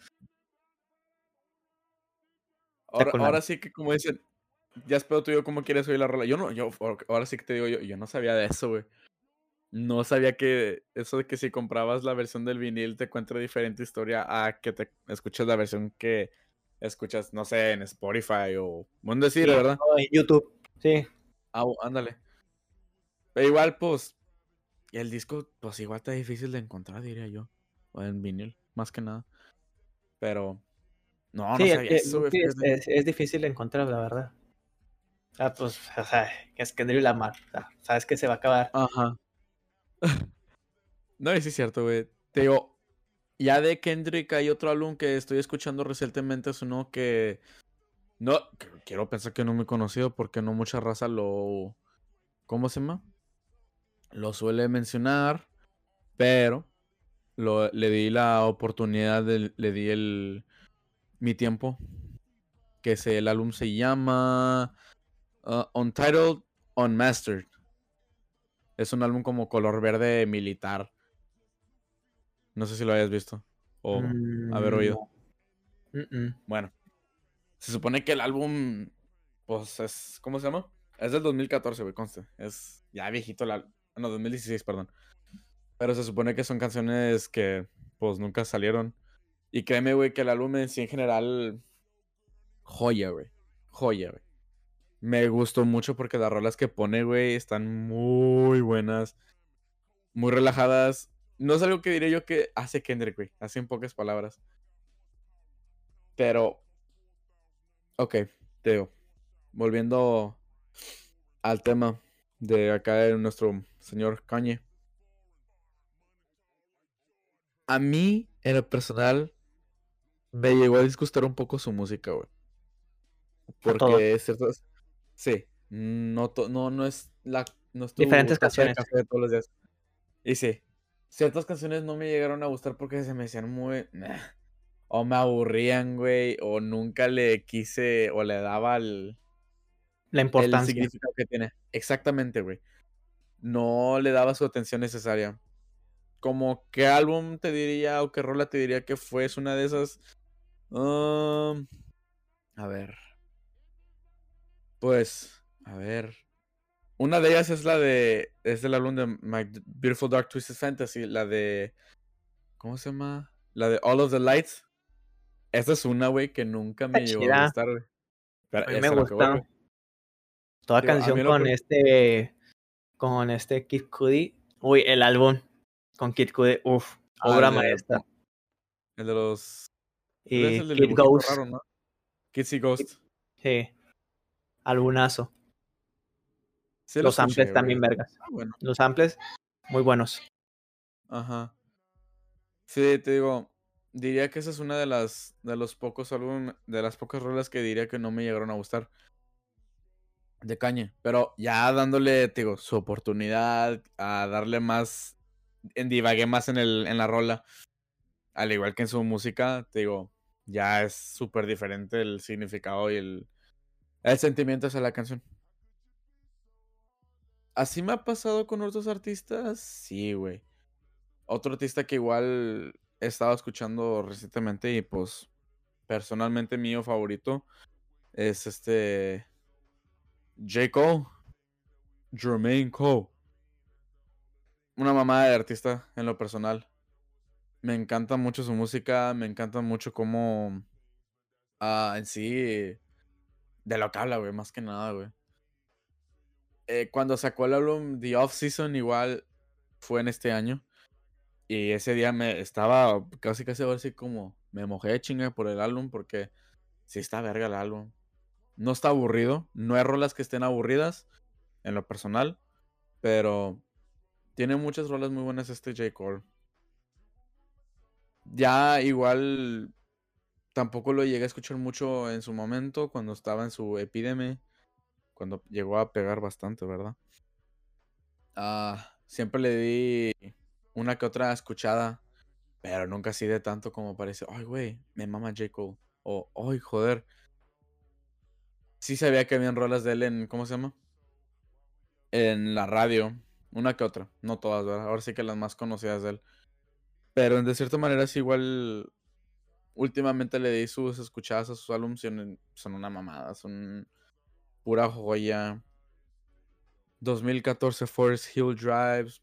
Speaker 1: Ahora, sí que como dicen, ya espero tú yo cómo quieres oír la rola. Yo no, yo, ahora sí que te digo, yo, yo no sabía de eso, güey. No sabía que eso de que si comprabas la versión del vinil te cuenta diferente historia a que te escuches la versión que escuchas, no sé, en Spotify o... Bueno decir, ¿verdad?
Speaker 2: en YouTube, sí.
Speaker 1: Ah, ándale. Pero igual, pues, el disco, pues igual está difícil de encontrar, diría yo. O en vinil, más que nada. Pero. No, no sabía
Speaker 2: eso, es, es, difícil de encontrar, la verdad. Ah, pues, o sea, es Kendrick Lamar. O sea, sabes que se va a acabar.
Speaker 1: Ajá. [laughs] no, sí es cierto, güey. Te digo, ya de Kendrick hay otro álbum que estoy escuchando recientemente, es uno que. No, quiero pensar que no me he conocido porque no mucha raza lo. ¿Cómo se llama? lo suele mencionar, pero lo, le di la oportunidad, le di el, mi tiempo, que es, el álbum se llama uh, Untitled Unmastered. Es un álbum como color verde militar. No sé si lo hayas visto o haber oído.
Speaker 2: Mm,
Speaker 1: bueno, se supone que el álbum, pues es, ¿cómo se llama? Es del 2014, güey, conste. Es ya viejito el álbum no, 2016, perdón. Pero se supone que son canciones que pues nunca salieron. Y créeme, güey, que el álbum en sí en general, joya, güey. Joya, güey. Me gustó mucho porque las rolas que pone, güey, están muy buenas. Muy relajadas. No es algo que diré yo que hace Kendrick, güey. Así en pocas palabras. Pero... Ok, te digo. Volviendo al tema de acá de nuestro señor Kanye. A mí, en lo personal, me llegó a disgustar un poco su música, güey. Porque ciertas. Sí, no, no, no es la. No
Speaker 2: Diferentes canciones. De
Speaker 1: todos los días. Y sí, ciertas canciones no me llegaron a gustar porque se me hacían muy. O me aburrían, güey. O nunca le quise. O le daba el.
Speaker 2: La importancia. El
Speaker 1: significado que tiene. Exactamente, güey no le daba su atención necesaria. Como qué álbum te diría o qué rola te diría que fue es una de esas. Um, a ver. Pues, a ver. Una de ellas es la de. Es del álbum de My Beautiful Dark Twisted Fantasy. La de. ¿Cómo se llama? La de All of the Lights. Esa es una, güey, que nunca me llegó a gustar, güey.
Speaker 2: a mí me gusta. Toda canción con este con este Kid Cudi. Uy, el álbum con Kid Cudi, uff, ah, obra maestra.
Speaker 1: El de los.
Speaker 2: Y el Kid Ghost.
Speaker 1: Raro, ¿no? Kids y Ghost.
Speaker 2: Sí. Albunazo. los samples también vergas. Ah, los samples muy buenos.
Speaker 1: Ajá. Sí, te digo, diría que esa es una de las de los pocos álbumes, de las pocas rolas que diría que no me llegaron a gustar de caña, pero ya dándole, digo, su oportunidad a darle más en divagué más en el en la rola, al igual que en su música, te digo, ya es súper diferente el significado y el el sentimiento hacia la canción. Así me ha pasado con otros artistas, sí, güey. Otro artista que igual he estado escuchando recientemente y pues personalmente mío favorito es este J. Cole, Jermaine Cole. Una mamá de artista en lo personal. Me encanta mucho su música, me encanta mucho cómo ah, en sí de lo que habla, güey, más que nada, güey. Eh, cuando sacó el álbum The Off Season, igual fue en este año. Y ese día me estaba casi casi así como me mojé chinga por el álbum porque sí está verga el álbum. No está aburrido, no hay rolas que estén aburridas en lo personal, pero tiene muchas rolas muy buenas este J. Cole. Ya igual tampoco lo llegué a escuchar mucho en su momento cuando estaba en su epidemia, cuando llegó a pegar bastante, ¿verdad? Ah, siempre le di una que otra escuchada, pero nunca así de tanto como parece, ay, güey, me mama J. Cole. O, ay, joder. Sí sabía que habían rolas de él en, ¿cómo se llama? En la radio. Una que otra, no todas, ¿verdad? Ahora sí que las más conocidas de él. Pero de cierta manera es igual. Últimamente le di sus escuchadas a sus álbumes son una mamada, son pura joya. 2014 Forest Hill Drives,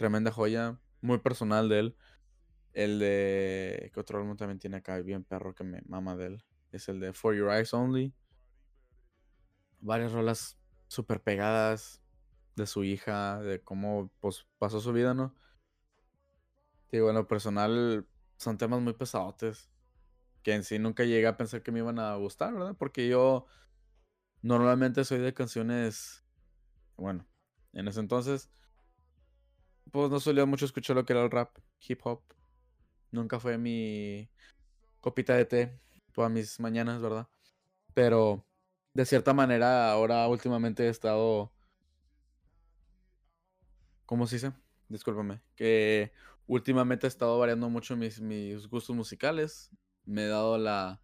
Speaker 1: Tremenda joya. Muy personal de él. El de. ¿Qué otro álbum también tiene acá? Bien perro que me mama de él. Es el de For Your Eyes Only. Varias rolas súper pegadas de su hija, de cómo pues, pasó su vida, ¿no? Digo, en lo personal son temas muy pesadotes. Que en sí nunca llegué a pensar que me iban a gustar, ¿verdad? Porque yo normalmente soy de canciones. Bueno, en ese entonces pues no solía mucho escuchar lo que era el rap, hip hop. Nunca fue mi copita de té todas mis mañanas, ¿verdad? Pero de cierta manera ahora últimamente he estado... ¿Cómo se dice? Discúlpame. Que últimamente he estado variando mucho mis, mis gustos musicales. Me he dado la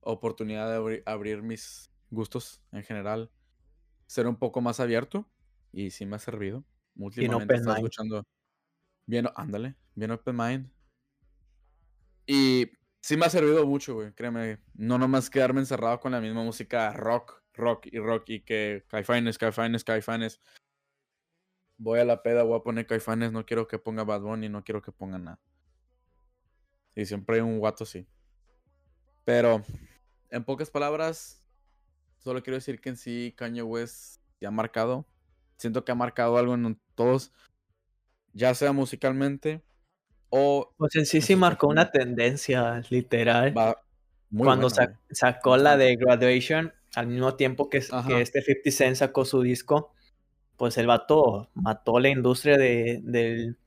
Speaker 1: oportunidad de abrir mis gustos en general. Ser un poco más abierto. Y sí me ha servido. Últimamente estaba escuchando. Bien, ándale, bien open mind. Y sí me ha servido mucho, güey, créeme. No nomás quedarme encerrado con la misma música rock, rock y rock y que caifanes, caifanes, caifanes. Voy a la peda, voy a poner caifanes, no quiero que ponga Bad Bunny, no quiero que ponga nada. Y siempre hay un guato así. Pero, en pocas palabras, solo quiero decir que en sí Kanye West ya ha marcado siento que ha marcado algo en todos, ya sea musicalmente o...
Speaker 2: Pues en sí sí marcó una tendencia, literal. Cuando sacó la de Graduation, al mismo tiempo que, que, este 50 Cent sacó su disco, pues el vato mató la industria de, del,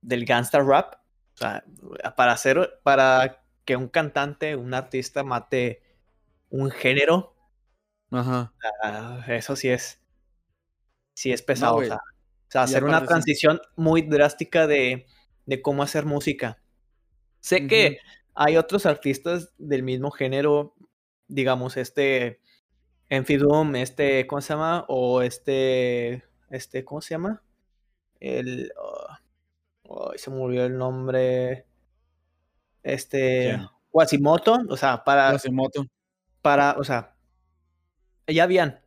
Speaker 2: del gangsta rap. O sea, para hacer, para que un cantante, un artista mate un género,
Speaker 1: Ajá.
Speaker 2: eso sí es sí es pesado. o, sea, hacer una transición muy drástica de, cómo hacer música. Sé que hay otros artistas del mismo género, digamos, este Enfidum, este, ¿cómo se llama? O este, este, ¿cómo se llama? El, oh, se me olvidó el nombre. Este, Quasimoto, o sea, para,
Speaker 1: Quasimoto.
Speaker 2: para, o sea, ya habían,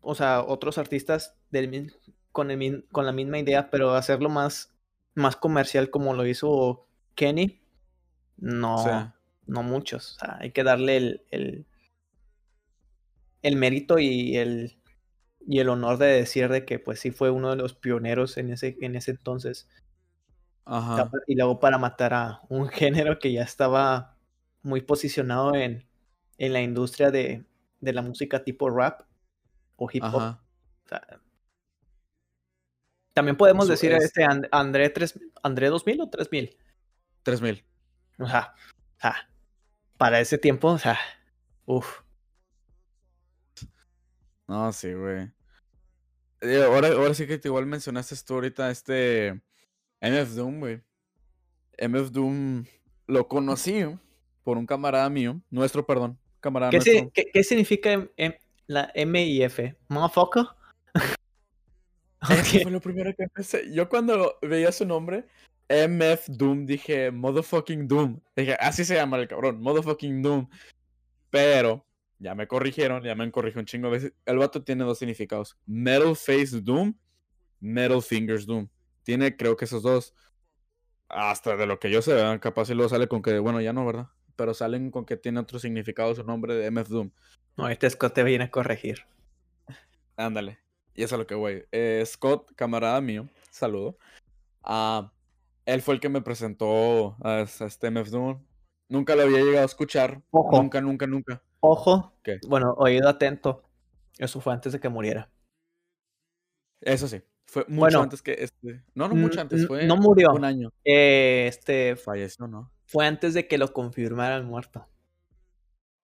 Speaker 2: o sea, otros artistas del, con, el, con la misma idea, pero hacerlo más, más comercial como lo hizo Kenny, no, no muchos. O sea, hay que darle el, el, el mérito y el, y el honor de decir de que pues sí fue uno de los pioneros en ese, en ese entonces.
Speaker 1: Ajá.
Speaker 2: Y luego para matar a un [laughs] género que ya estaba muy posicionado en, en la industria de, de la música tipo rap o hip hop. También podemos decir a este André, 3, André 2000 o 3000.
Speaker 1: 3000.
Speaker 2: O sea, o sea, para ese tiempo, o sea, uff.
Speaker 1: No, sí, güey. Eh, ahora, ahora sí que igual mencionaste tú ahorita este MF Doom, güey. MF Doom lo conocí por un camarada mío, nuestro, perdón, camarada
Speaker 2: ¿Qué, ¿qué, significa la M y F? ¿Motherfucker?
Speaker 1: Eso fue lo primero que empecé. Yo cuando veía su nombre, MF Doom, dije, motherfucking Doom. Dije, así se llama el cabrón, motherfucking Doom. Pero ya me corrigieron, ya me han corrigido un chingo de veces. El vato tiene dos significados: Metal Face Doom, Metal Fingers Doom. Tiene, creo que esos dos. Hasta de lo que yo sé, capaz si luego sale con que, bueno, ya no, ¿verdad? Pero salen con que tiene otro significado su nombre de MF Doom.
Speaker 2: No, este Scott te viene a corregir.
Speaker 1: Ándale. Y eso es lo que voy. Eh, Scott, camarada mío, saludo. Ah, él fue el que me presentó a, este MF Doom. Nunca lo había llegado a escuchar. Nunca, nunca, nunca.
Speaker 2: Ojo. Bueno, oído atento. Eso fue antes de que muriera.
Speaker 1: Eso sí. Fue mucho antes que este. No, no mucho antes. Fue
Speaker 2: no murió.
Speaker 1: Un año.
Speaker 2: Eh, este.
Speaker 1: Falleció, ¿no?
Speaker 2: Fue antes de que lo confirmaran muerto.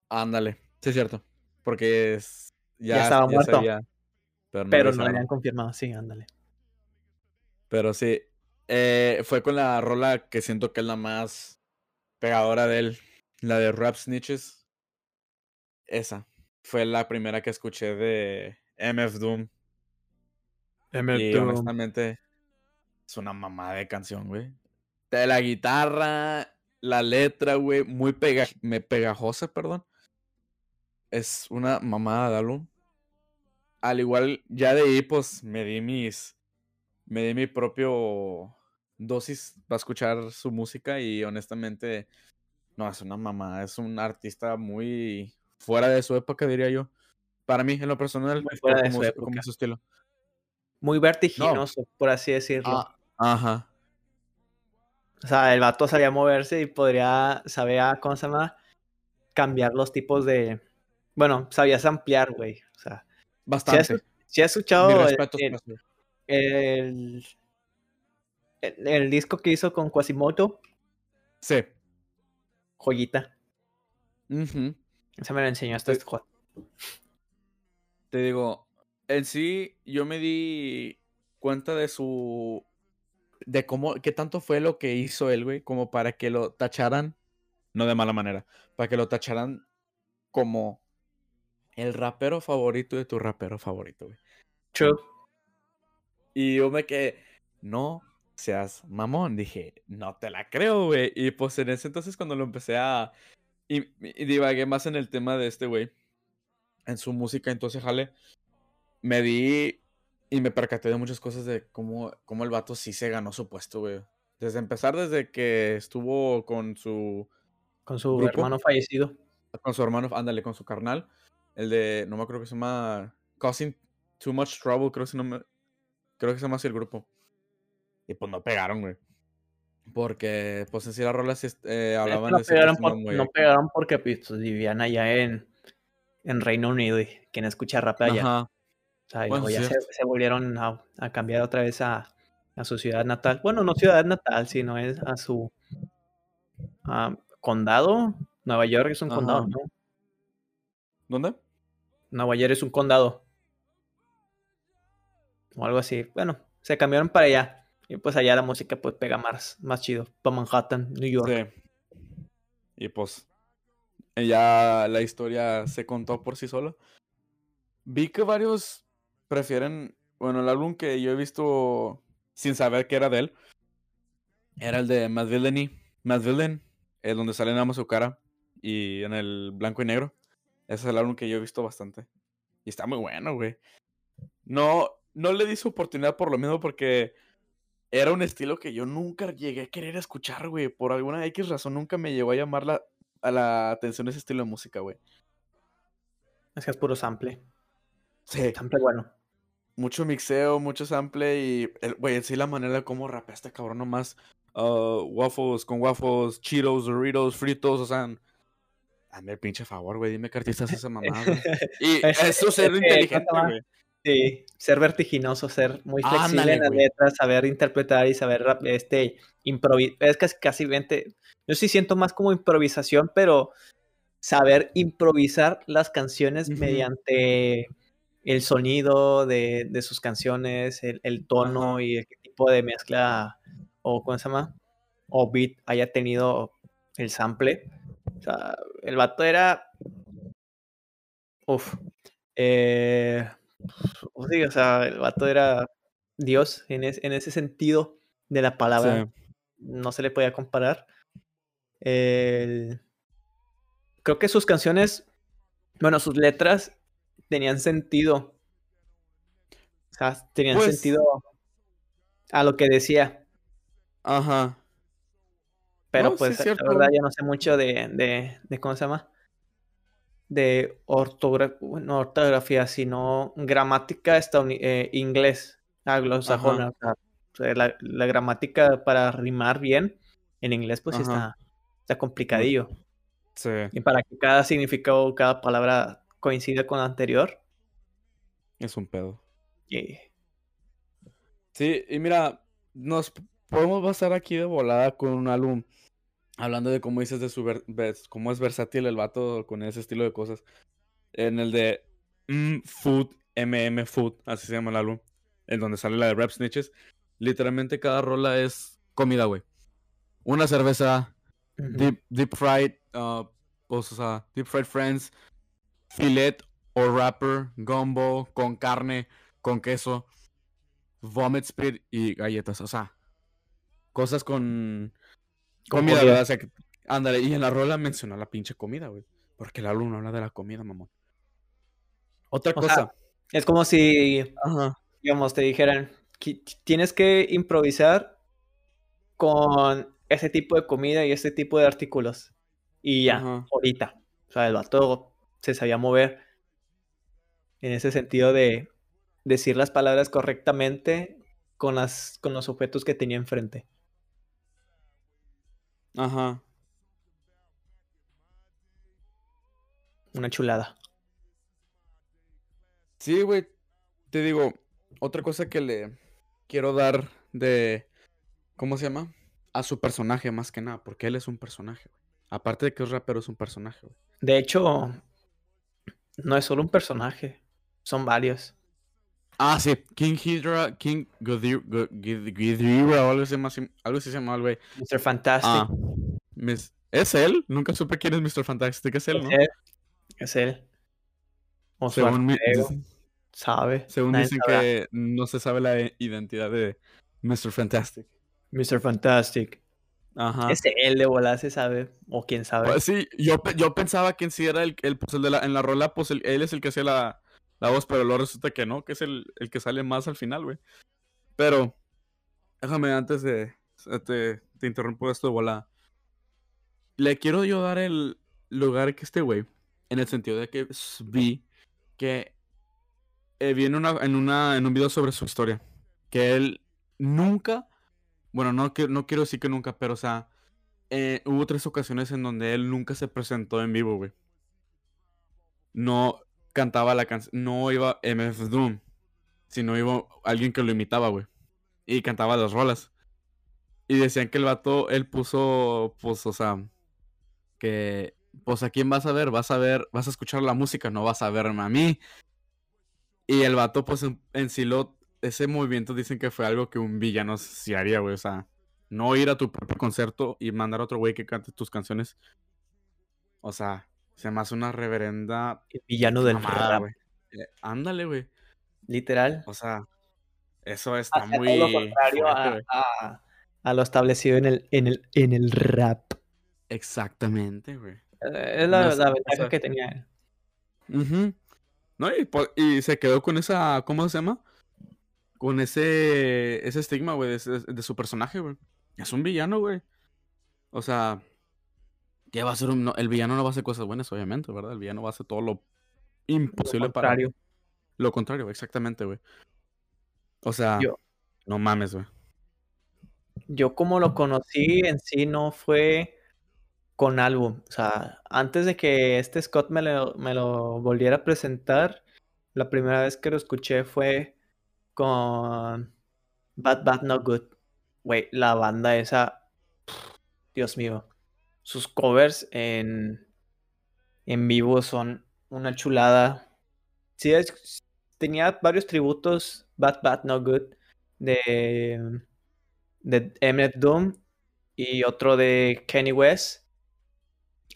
Speaker 1: Ándale. Sí, es cierto. Porque es,
Speaker 2: ya, estaba muerto. Pero no, lo habían confirmado. Sí, ándale.
Speaker 1: Pero sí. Eh, fue con la rola que siento que es la más pegadora de él. La de Rap Snitches. Esa. Fue la primera que escuché de MF Doom. MF y honestamente es una mamada de canción, güey. De la guitarra, la letra, güey, muy pega me pegajosa, perdón. Es una mamada de álbum. Al igual, ya de ahí, pues, me di mis... Me di mi propio dosis para escuchar su música y honestamente... No, es una mamada. Es un artista muy fuera de su época, diría yo. Para mí, en lo personal,
Speaker 2: Muy fuera de su,
Speaker 1: su estilo.
Speaker 2: Muy vertiginoso, por así decirlo.
Speaker 1: Ah, ajá.
Speaker 2: O sea, el vato sabía moverse y podría, sabía, ¿cómo se llama? Cambiar los tipos de... Bueno, sabías ampliar, güey. O sea,
Speaker 1: bastante.
Speaker 2: Si has, escuchado el, el, disco que hizo con Quasimoto.
Speaker 1: Sí.
Speaker 2: Joyita. Se me lo enseñó este
Speaker 1: Te digo, en sí, yo me di cuenta de su. de cómo. qué tanto fue lo que hizo él, güey, como para que lo tacharan. No de mala manera. Para que lo tacharan como el rapero favorito de tu rapero favorito, güey.
Speaker 2: True.
Speaker 1: Y yo me quedé. No seas mamón. Dije, no te la creo, güey. Y pues en ese entonces, cuando lo empecé a y, divagué más en el tema de este güey. En su música, entonces jale. Me di y me percaté de muchas cosas de cómo, cómo el vato sí se ganó su puesto, güey. Desde empezar, desde que estuvo con su...
Speaker 2: Con su hermano fallecido.
Speaker 1: Con su hermano, ándale, con su carnal. El de, no me acuerdo que se llama... Causing Too Much Trouble, creo que, creo se llama así el grupo. Y pues no pegaron, güey. Porque, pues en sí las rolas eh, hablaban
Speaker 2: no de pegaron No pegaron porque pues, vivían allá en, en Reino Unido y quien escucha rap allá. O sea, ya se, volvieron a, cambiar otra vez a, a, su ciudad natal. Bueno, no ciudad natal, sino es a su condado. Nueva York es un condado, ¿no?
Speaker 1: ¿Dónde?
Speaker 2: Nueva York es un condado. O algo así. Bueno, se cambiaron para allá. Y pues allá la música pues pega más, más chido. Para Manhattan, New York. Sí.
Speaker 1: Y pues ya la historia se contó por sí sola. Vi que varios prefieren, bueno, el álbum que yo he visto sin saber que era de él, era el de Mad Villainy. Mad Villain, es donde sale nada más su cara y en el blanco y negro. Ese es el álbum que yo he visto bastante. Y está muy bueno, güey. No, no le di su oportunidad por lo mismo porque era un estilo que yo nunca llegué a querer escuchar, güey. Por alguna X razón nunca me llegó a llamar la, a la atención ese estilo de música, güey.
Speaker 2: Es que es puro sample.
Speaker 1: Sí.
Speaker 2: Sample bueno.
Speaker 1: Mucho mixeo, mucho sample y, güey, en sí la manera de cómo rapea este cabrón nomás. Uh, waffles con waffles, Cheetos, Doritos, fritos, o sea... Dame el pinche favor, güey, dime qué artista [laughs] [laughs] es esa mamada, Y eso es ser inteligente, güey.
Speaker 2: Sí, ser vertiginoso, ser muy flexible en las letras, saber interpretar y saber este improvisar. Es casi, casi yo sí siento más como improvisación, pero saber improvisar las canciones mediante el sonido de, sus canciones, el, tono y el tipo de mezcla o ¿cómo se llama? O beat haya tenido el sample. O sea, el vato era. Uf. Eh, o sea, el vato era Dios en, en ese sentido de la palabra. No se le podía comparar. Creo que sus canciones, bueno, sus letras tenían sentido. O sea, tenían pues sentido a lo que decía.
Speaker 1: Ajá.
Speaker 2: Pero pues, la verdad, yo no sé mucho de, de, de ¿cómo se llama? De ortografía, no ortografía, sino gramática eh, inglés, anglosajona. la, la, gramática para rimar bien en inglés, pues sí está, está complicadillo.
Speaker 1: Sí.
Speaker 2: Y para que cada significado, cada palabra coincida con la anterior.
Speaker 1: Es un pedo. Sí, y mira, nos podemos basar aquí de volada con un álbum hablando de cómo dices de su cómo es versátil el vato con ese estilo de cosas. En el de mm, Food, MM Food, así se llama el álbum, en donde sale la de Rap Snitches, literalmente cada rola es comida, güey. Una cerveza, deep, deep fried, uh, pues, o sea, deep fried friends, filet o wrapper, gumbo, con carne, con queso, vomit spit y galletas, o sea, cosas con Comida, ¿verdad? O sea, que, ándale, y en la rola mencionó la pinche comida, güey. Porque el álbum habla de la comida, mamón. Otra cosa.
Speaker 2: es como si, digamos, te dijeran, tienes que improvisar con ese tipo de comida y ese tipo de artículos. Y ya, ahorita. O sea, el vato se sabía mover en ese sentido de decir las palabras correctamente con, las, con los objetos que tenía enfrente.
Speaker 1: Ajá.
Speaker 2: Una chulada.
Speaker 1: Sí, güey. Te digo, otra cosa que le quiero dar de. ¿Cómo se llama? A su personaje, más que nada, porque él es un personaje, güey. Aparte de que es rapero, es un personaje, güey.
Speaker 2: De hecho, no es solo un personaje, son varios.
Speaker 1: Ah, sí, King Hydra, King Ghidorah, o algo así, algo así se llama güey.
Speaker 2: Mr. Fantastic. Ah,
Speaker 1: ¿Es él? Nunca supe quién es Mr. Fantastic, es él, ¿no?
Speaker 2: Es él.
Speaker 1: O según mi,
Speaker 2: sabe.
Speaker 1: Según dicen que no se sabe la identidad de Mr. Fantastic.
Speaker 2: Mr. Fantastic. Ajá. Es él de volar, se sabe. O quién sabe.
Speaker 1: Pues sí, yo, yo pensaba que en sí era el, el, pues el de la, en la rola, pues él es el que hacía la, la voz, pero luego resulta que no, que es el, que sale más al final, güey. Pero, déjame antes de. Te, te interrumpo esto de volada. Le quiero yo dar el lugar que este güey, en el sentido de que vi que eh, vi en, una, en, una, en un video sobre su historia, que él nunca, bueno, no, no quiero decir que nunca, pero o sea, eh, hubo tres ocasiones en donde él nunca se presentó en vivo, güey. No, cantaba la canción. No iba MF Doom, sino iba alguien que lo imitaba, güey. Y cantaba las rolas. Y decían que el vato, él puso, pues, o sea, que, pues, ¿a quién vas a ver? Vas a ver, vas a escuchar la música, no vas a verme a mí. Y el vato, pues, en, sí lo, ese movimiento dicen que fue algo que un villano se haría, güey. O sea, no ir a tu propio concierto y mandar a otro güey que cante tus canciones. O sea, se me hace una reverenda.
Speaker 2: villano del rap.
Speaker 1: Eh, ándale, güey.
Speaker 2: Literal.
Speaker 1: O sea, eso está muy.
Speaker 2: Todo lo contrario a, lo establecido en el, en el, en el rap.
Speaker 1: Exactamente, güey.
Speaker 2: Eh, es la, ventaja que tenía
Speaker 1: él. No, y, se quedó con esa. ¿Cómo se llama? Con ese. Ese estigma, güey, de, de su personaje, güey. Es un villano, güey. O sea, ¿Qué va a ser un, el villano no va a hacer cosas buenas, obviamente, ¿verdad? El villano va a hacer todo lo imposible lo para. Lo contrario, exactamente, güey. O sea, no mames, güey.
Speaker 2: Yo como lo conocí en sí no fue con álbum. O sea, antes de que este Scott me lo, me lo volviera a presentar, la primera vez que lo escuché fue con Bad Bad No Good. Güey, la banda esa, Dios mío, sus covers en, en vivo son una chulada. Sí, tenía varios tributos, Bad Bad No Good, de, de Eminem Doom y otro de Kenny West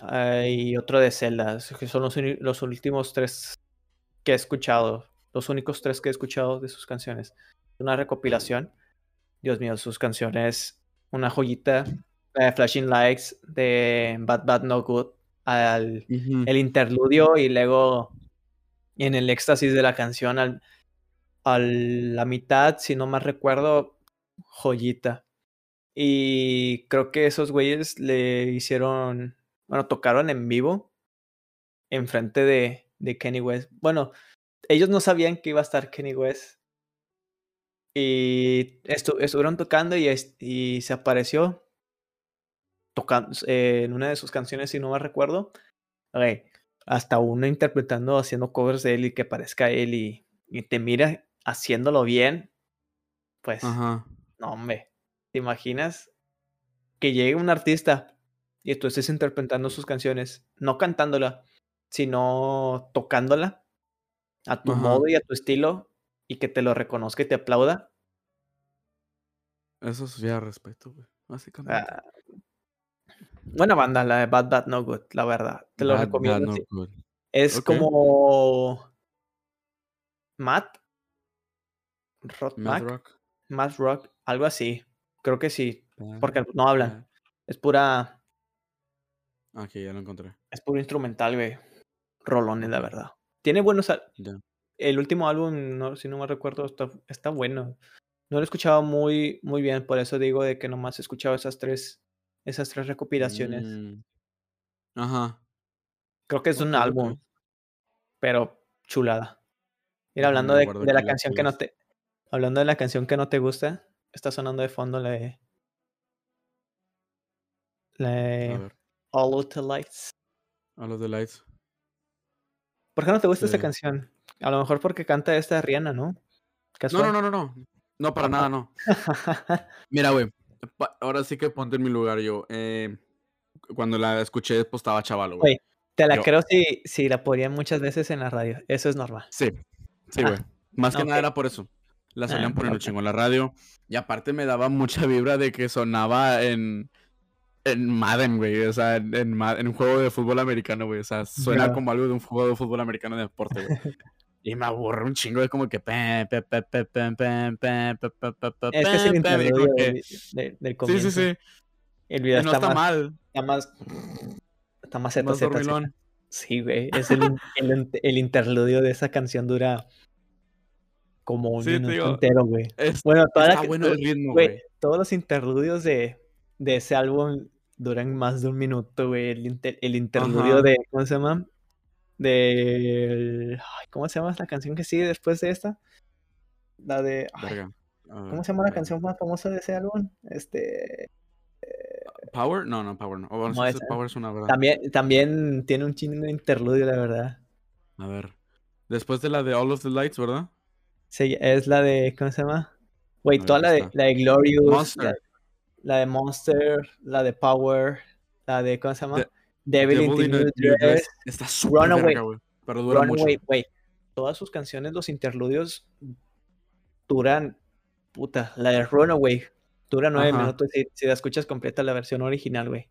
Speaker 2: ah, y otro de Zelda, que son los, los últimos tres que he escuchado, los únicos tres que he escuchado de sus canciones. Una recopilación. Dios mío, sus canciones, una joyita. Flashing Lights de Bad Bad No Good, al, el interludio y luego en el éxtasis de la canción al, a la mitad, si no más recuerdo, joyita. Y creo que esos güeyes le hicieron, bueno, tocaron en vivo enfrente de, de Kenny West. Bueno, ellos no sabían que iba a estar Kenny West. Y estuvieron tocando y, y se apareció tocando en una de sus canciones, si no me recuerdo. hasta uno interpretando, haciendo covers de él y que parezca él y, y te mira haciéndolo bien. Pues, no, hombre. ¿Te imaginas que llegue un artista y tú estés interpretando sus canciones, no cantándola, sino tocándola a tu modo y a tu estilo y que te lo reconozca y te aplauda?
Speaker 1: Eso sería respeto, güey, básicamente. Ah,
Speaker 2: buena banda, la de Bad Bad No Good, la verdad. Te lo recomiendo. Es como Matt. Matt Rock. Matt Rock, algo así. Creo que sí, porque no hablan. Es pura.
Speaker 1: Ok, ya lo encontré.
Speaker 2: Es puro instrumental, güey. Rolones, la verdad. Tiene buenos. El último álbum, no, si no me recuerdo, está, está bueno. No lo he escuchado muy, muy bien, por eso digo de que nomás he escuchado esas tres, esas tres recopilaciones. Mm. Ajá. Creo que es un álbum, pero chulada. Mira, hablando de, de la canción que no te, hablando de la canción que no te gusta, está sonando de fondo la de. La de All of the Lights.
Speaker 1: All of the Lights.
Speaker 2: ¿Por qué no te gusta esa canción? A lo mejor porque canta esta Rihanna, ¿no?
Speaker 1: No, no, no, no, no. No, para nada, no. [laughs] Mira, güey. Ahora sí que ponte en mi lugar yo. Eh, cuando la escuché, pues estaba chaval, güey.
Speaker 2: Te la creo si, si la ponían muchas veces en la radio. Eso es normal.
Speaker 1: Sí, sí, güey. Más que nada era por eso. La salían ah, poniendo chingo en la radio. Y aparte me daba mucha vibra de que sonaba en, en Madden, güey. O sea, en, en, un juego de fútbol americano, güey. O sea, suena como algo de un juego de fútbol americano de deporte, güey. [laughs] Y me aburre un chingo de como que... Es que es el del comienzo. Sí, sí, sí.
Speaker 2: El video está, no está mal. Está más... Está más Z, Sí, güey. Es el, el, el interludio de esa canción dura como un minuto entero, güey. bueno, toda bueno el ritmo, güey. Todos los interludios de, de, ese álbum duran más de un minuto, güey. El, el interludio de, ¿cómo se llama? De... ¿Cómo se llama la canción que sigue después de esta? La de... ¿Cómo se llama la canción más famosa de ese álbum? Este...
Speaker 1: Power? No, no, Power no.
Speaker 2: Power es una verdad. También, también tiene un chingo de interludio, la verdad.
Speaker 1: A ver. Después de la de All of the Lights, ¿verdad?
Speaker 2: Sí, es la de, ¿cómo se llama? Wait, toda la de, la de Glorious, la, de Monster, la de Power, la de, ¿cómo se llama? Devil, in the Dress. Está súper güey. Pero dura Runaway, mucho. Todas sus canciones, los interludios duran, puta, la de Runaway dura nueve minutos si, si la escuchas completa la versión original, güey.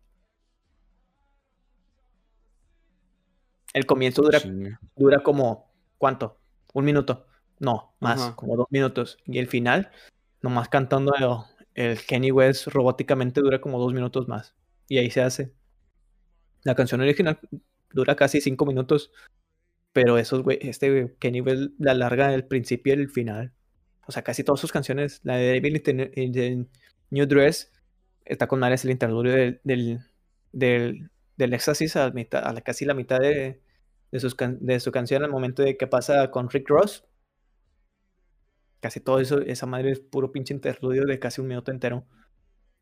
Speaker 2: El comienzo dura, dura como, ¿cuánto? Un minuto. No, más, como dos minutos. Y el final, nomás cantando el, Kenny West robóticamente dura como dos minutos más. Y ahí se hace. La canción original dura casi cinco minutos. Pero esos, güey, este Kenny West la larga el principio y el final. O sea, casi todas sus canciones, la de David de New Dress, está con es el interludio del, del, del, del éxtasis a casi la mitad de, de, sus, de su canción al momento de que pasa con Rick Ross casi todo eso, esa madre es puro pinche interludio de casi un minuto entero.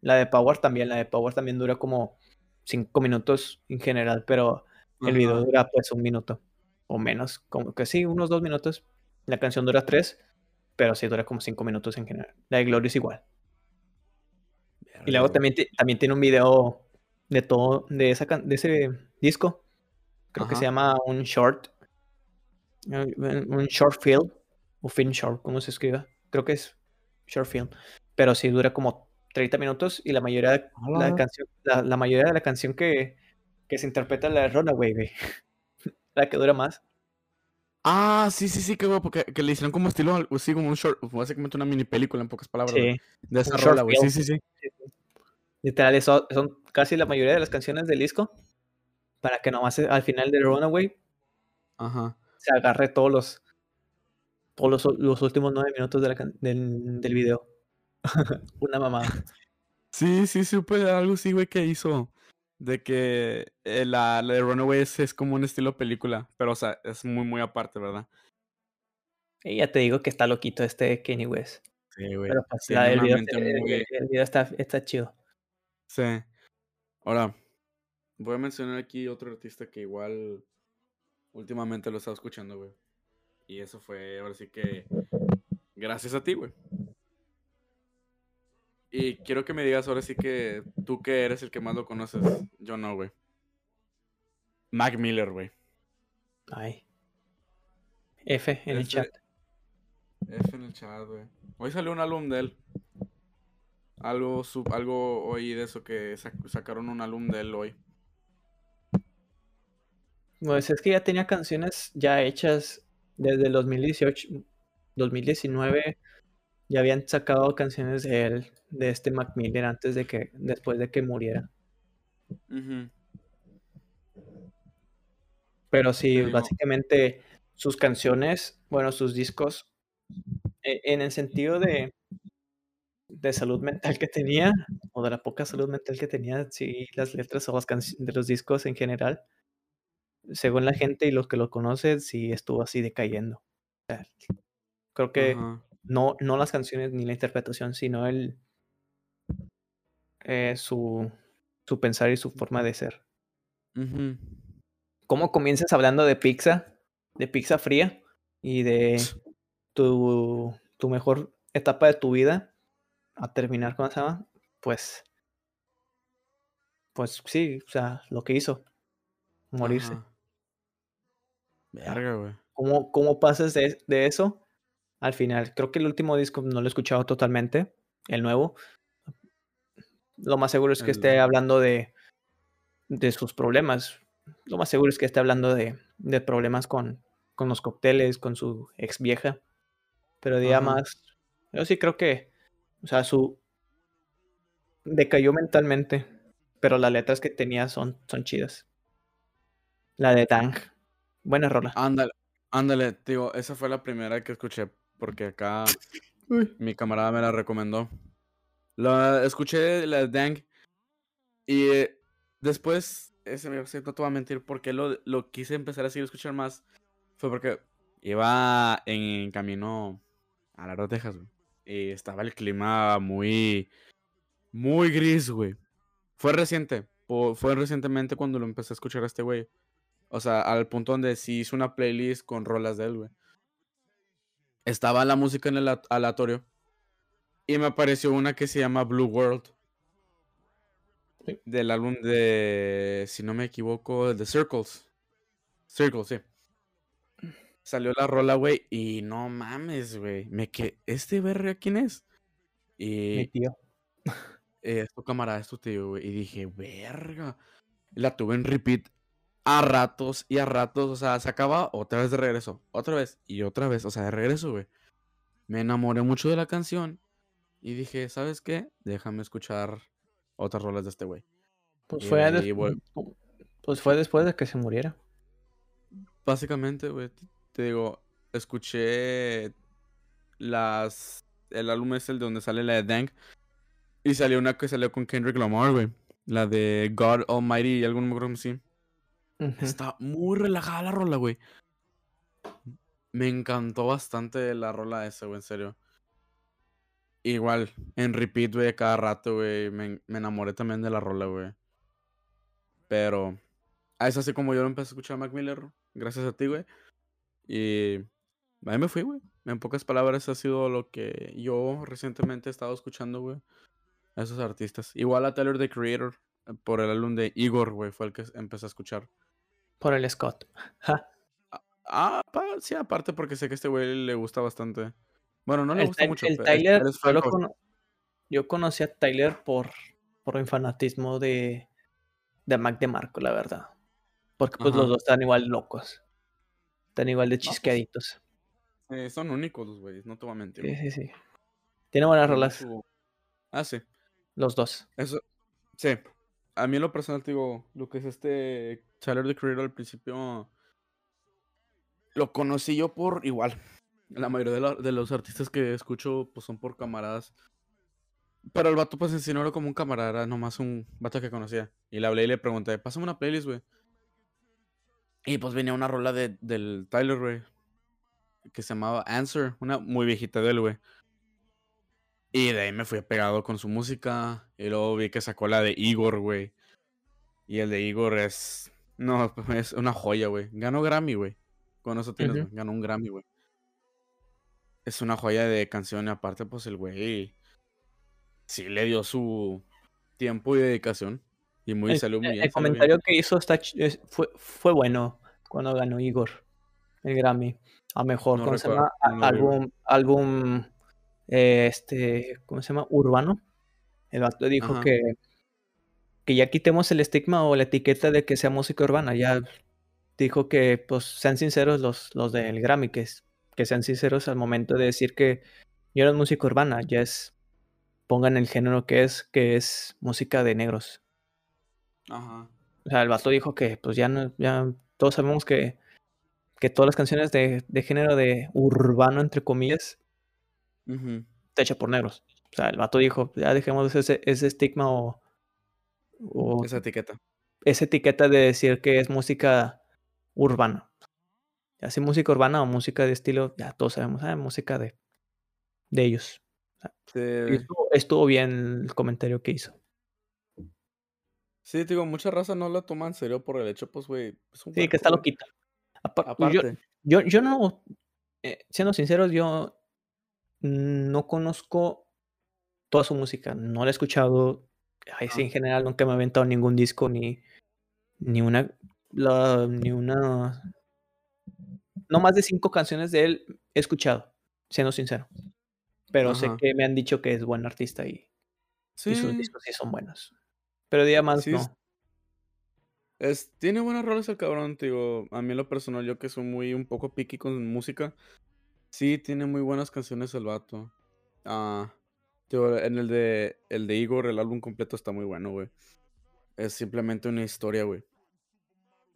Speaker 2: La de Power también, la de Power también dura como cinco minutos en general, pero el video dura pues un minuto o menos, como que sí, unos dos minutos. La canción dura tres, pero sí dura como cinco minutos en general. La de Glory es igual. Y luego también, también tiene un video de todo, de, esa, de ese disco. Creo que se llama un short. Un short film. O film short, ¿cómo se escribe? Creo que es short film. Pero sí dura como 30 minutos y la mayoría de la, canción, la, mayoría de la canción que, que se interpreta es la de Runaway, [laughs] la que dura más.
Speaker 1: Ah, sí, sí, sí, qué guapo, que, que le hicieron como estilo, sí, como un short, básicamente una mini película en pocas palabras. Sí. De esa rola, güey. Sí, sí, sí,
Speaker 2: Literal, eso, son casi la mayoría de las canciones del disco. Para que nomás al final de Runaway Ajá. se agarre todos los todos los, los últimos nueve minutos de la, del, del video. [laughs] una mamá.
Speaker 1: Sí, sí, supe algo sí, güey, que hizo de que eh, la, la, de Runaways es como un estilo película, pero o sea, es muy, muy aparte, ¿verdad?
Speaker 2: Y ya te digo que está loquito este Kenny West. Sí, güey. Pero pues, el, video, el, video, está, está chido.
Speaker 1: Sí. Ahora, voy a mencionar aquí otro artista que igual últimamente lo estaba escuchando, güey. Y eso fue, ahora sí que, gracias a ti, güey. Y quiero que me digas ahora sí que tú que eres el que más lo conoces. Yo no, güey. Mac Miller, güey.
Speaker 2: Ay. F en el chat.
Speaker 1: F en el chat, güey. Hoy salió un álbum de él. Algo, sub, algo oí de eso que sacaron un álbum de él hoy.
Speaker 2: Pues es que ya tenía canciones ya hechas desde el 2018, 2019 ya habían sacado canciones de él, de este Mac Miller, antes de que, después de que muriera. Pero sí, básicamente sus canciones, bueno, sus discos, e, en el sentido de, de salud mental que tenía, o de la poca salud mental que tenía, sí, las letras o las de los discos en general, según la gente y los que lo conocen, sí estuvo así decayendo. creo que no, no las canciones ni la interpretación, sino el eh, su, su pensar y su forma de ser. ¿Cómo comienzas hablando de pizza? De pizza fría y de tu, tu mejor etapa de tu vida a terminar con esa, pues, pues sí, o sea, lo que hizo, morirse.
Speaker 1: Verga, güey.
Speaker 2: ¿Cómo, ¿Cómo pasas de, de eso al final. Creo que el último disco no lo he escuchado totalmente, el nuevo. Lo más seguro es que esté hablando de, de sus problemas. Lo más seguro es que esté hablando de, de problemas con, con los cócteles, con su ex vieja. Pero día más, yo sí creo que, o sea, su decayó mentalmente, pero las letras que tenía son, son chidas. La de Tang, buena rola.
Speaker 1: Ándale, ándale, digo, esa fue la primera que escuché porque acá mi camarada me la recomendó. La escuché la de Dang y eh, después, ese me no te voy a mentir, porque lo, lo quise empezar a seguir a escuchar más. Fue porque iba en camino a las Texas, güey. Y estaba el clima muy, muy gris, güey. Fue reciente, fue recientemente cuando lo empecé a escuchar a este güey. O sea, al punto donde sí hice una playlist con rolas de él, güey estaba la música en el aleatorio y me apareció una que se llama Blue World. Del álbum de, si no me equivoco, The Circles. Circles, sí. Salió la rola, güey, y no mames, güey. Me que ¿este verga quién es? Y...
Speaker 2: Mi tío.
Speaker 1: Eh, [laughs] es tu camarada, es tu tío, güey. Y dije, verga. La tuve en repeat a ratos y a ratos, o sea, se acaba otra vez de regreso, otra vez y otra vez, o sea, de regreso, güey. Me enamoré mucho de la canción y dije, ¿sabes qué? Déjame escuchar otras rolas de este güey.
Speaker 2: Pues fue, pues fue después de que se muriera.
Speaker 1: Básicamente, güey, te digo, escuché las el álbum es el de donde sale la de Dank y salió una que salió con Kendrick Lamar, güey, la de God Almighty y algún me Está muy relajada la rola, güey. Me encantó bastante la rola esa, güey, en serio. Igual, en repeat, güey, cada rato, güey. Me, enamoré también de la rola, güey. Pero, es así como yo lo empecé a escuchar a Mac Miller, gracias a ti, güey. Y Ahí me fui, güey. En pocas palabras ha sido lo que yo recientemente he estado escuchando, güey. A esos artistas. Igual a Taylor the Creator, por el álbum de Igor, güey, fue el que empecé a escuchar.
Speaker 2: Por el Scott. [laughs]
Speaker 1: Ah, sí, aparte porque sé que a este güey le gusta bastante. Bueno, no le gusta mucho.
Speaker 2: El Tyler, yo, conocí a Tyler por, por mi fanatismo de, de Mac de Marco, la verdad. Porque pues los dos están igual locos. Están igual de pues, chisqueaditos.
Speaker 1: son únicos los güeyes, no te voy a mentir.
Speaker 2: Sí, sí, sí. Tiene buenas rolas.
Speaker 1: Ah, sí.
Speaker 2: Los dos.
Speaker 1: Eso, sí. A mí en lo personal te digo, lo que es este Tyler the Creator al principio lo conocí yo por igual. La mayoría de, los artistas que escucho pues son por camaradas. Pero el vato pues en sí no era como un camarada, era nomás un vato que conocía. Y le hablé y le pregunté, pásame una playlist, güey. Y pues venía una rola de, del Tyler, güey. Que se llamaba Answer, una muy viejita de él, güey. Y de ahí me fui pegado con su música. Y luego vi que sacó la de Igor, güey. Y el de Igor es. No, [laughs] es una joya, güey. Ganó Grammy, güey. Con eso tienes, ganó un Grammy, güey. Es una joya de canción y aparte, pues el güey sí le dio su tiempo y dedicación. Y muy salió muy bien.
Speaker 2: El comentario que hizo está, fue, fue bueno cuando ganó Igor el Grammy. A mejor, ¿cómo se llama? álbum, álbum eh, este, ¿cómo se llama? Urbano. El vato dijo que, que ya quitemos el estigma o la etiqueta de que sea música urbana. Ya dijo que, pues, sean sinceros los, los del Grammy, que, que sean sinceros al momento de decir que yo no es música urbana, ya es, pongan el género que es, que es música de negros.
Speaker 1: Ajá.
Speaker 2: O sea, el vato dijo que, pues, ya no, ya todos sabemos que, que todas las canciones de, de género de urbano, entre comillas, uh hecha por negros. O sea, el vato dijo, ya dejemos ese, ese estigma o,
Speaker 1: o... Esa etiqueta.
Speaker 2: Esa etiqueta de decir que es música urbana. Ya sea música urbana o música de estilo, ya todos sabemos, ah, música de, de ellos. estuvo, bien el comentario que hizo.
Speaker 1: Sí, digo, mucha raza no la toma en serio por el hecho, pues, güey.
Speaker 2: Sí, que está loquita. Aparte. Yo, yo, no, eh, siendo sinceros, yo no conozco toda su música. No la he escuchado. Así en general nunca me he aventado ningún disco ni, ni una la, ni una. No más de cinco canciones de él he escuchado, siendo sincero. Pero sé que me han dicho que es buen artista y, sus discos sí son buenos. Pero día más no.
Speaker 1: Es, tiene buenas roles el cabrón, digo. A mí en lo personal, yo que soy muy un poco picky con música. Sí, tiene muy buenas canciones el vato. Ah, en el de el de Igor, el álbum completo está muy bueno, güey. Es simplemente una historia, güey.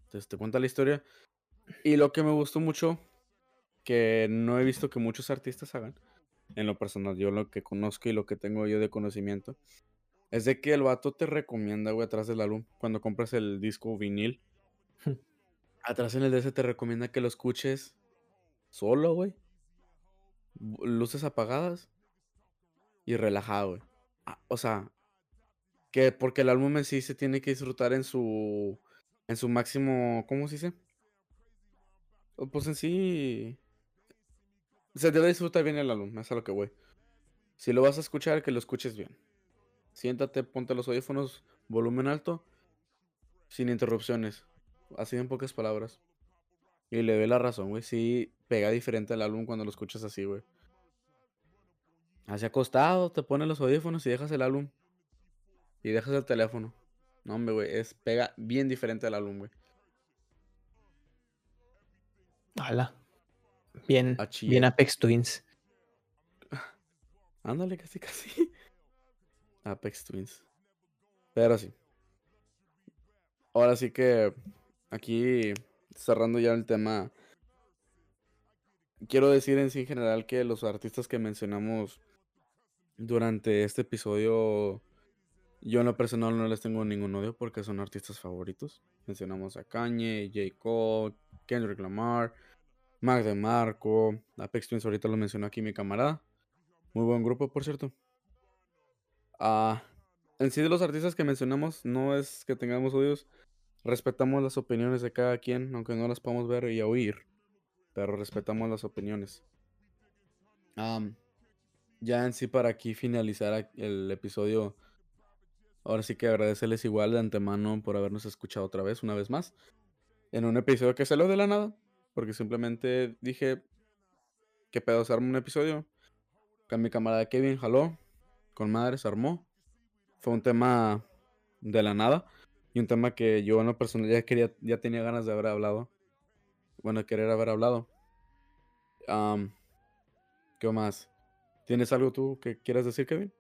Speaker 1: Entonces te cuenta la historia. Y lo que me gustó mucho, que no he visto que muchos artistas hagan, en lo personal, yo lo que conozco y lo que tengo yo de conocimiento, es de que el vato te recomienda, güey, atrás del álbum, cuando compras el disco vinil, [laughs] atrás en el DS te recomienda que lo escuches solo, güey. Luces apagadas y relajado, güey. Ah, o sea, que porque el álbum en sí se tiene que disfrutar en su en su máximo, ¿cómo se dice? Pues en sí, se debe disfrutar bien el álbum, es a lo que voy. Si lo vas a escuchar, que lo escuches bien. Siéntate, ponte los audífonos, volumen alto, sin interrupciones. Así en pocas palabras. Y le doy la razón, güey. Sí, pega diferente el álbum cuando lo escuchas así, güey. Hacia acostado, te pones los audífonos y dejas el álbum. Y dejas el teléfono. No, hombre, güey, es pega bien diferente al álbum, güey.
Speaker 2: Hala. Bien, bien Apex Twins. [laughs]
Speaker 1: Ándale, casi, casi. [laughs] Apex Twins. Pero sí. Ahora sí que aquí cerrando ya el tema. Quiero decir en sí en general que los artistas que mencionamos durante este episodio yo en lo personal no les tengo ningún odio porque son artistas favoritos. Mencionamos a Kanye, J. Cole, Kendrick Lamar, Mac DeMarco, Apex Twins, ahorita lo mencionó aquí mi camarada. Muy buen grupo, por cierto. Ah, en sí de los artistas que mencionamos, no es que tengamos odios. Respetamos las opiniones de cada quien, aunque no las podamos ver y oír. Pero respetamos las opiniones. ya en sí, para aquí finalizar el episodio, ahora sí que agradecerles igual de antemano por habernos escuchado otra vez, una vez más, en un episodio que salió de la nada, porque simplemente dije, ¿qué pedo? Se un episodio. Con mi camarada Kevin jaló, con madre se armó. Fue un tema de la nada y un tema que yo en lo personal ya quería, ya tenía ganas de haber hablado. Bueno, querer haber hablado. ¿Qué más? ¿Tienes algo tú que quieras decir, Kevin?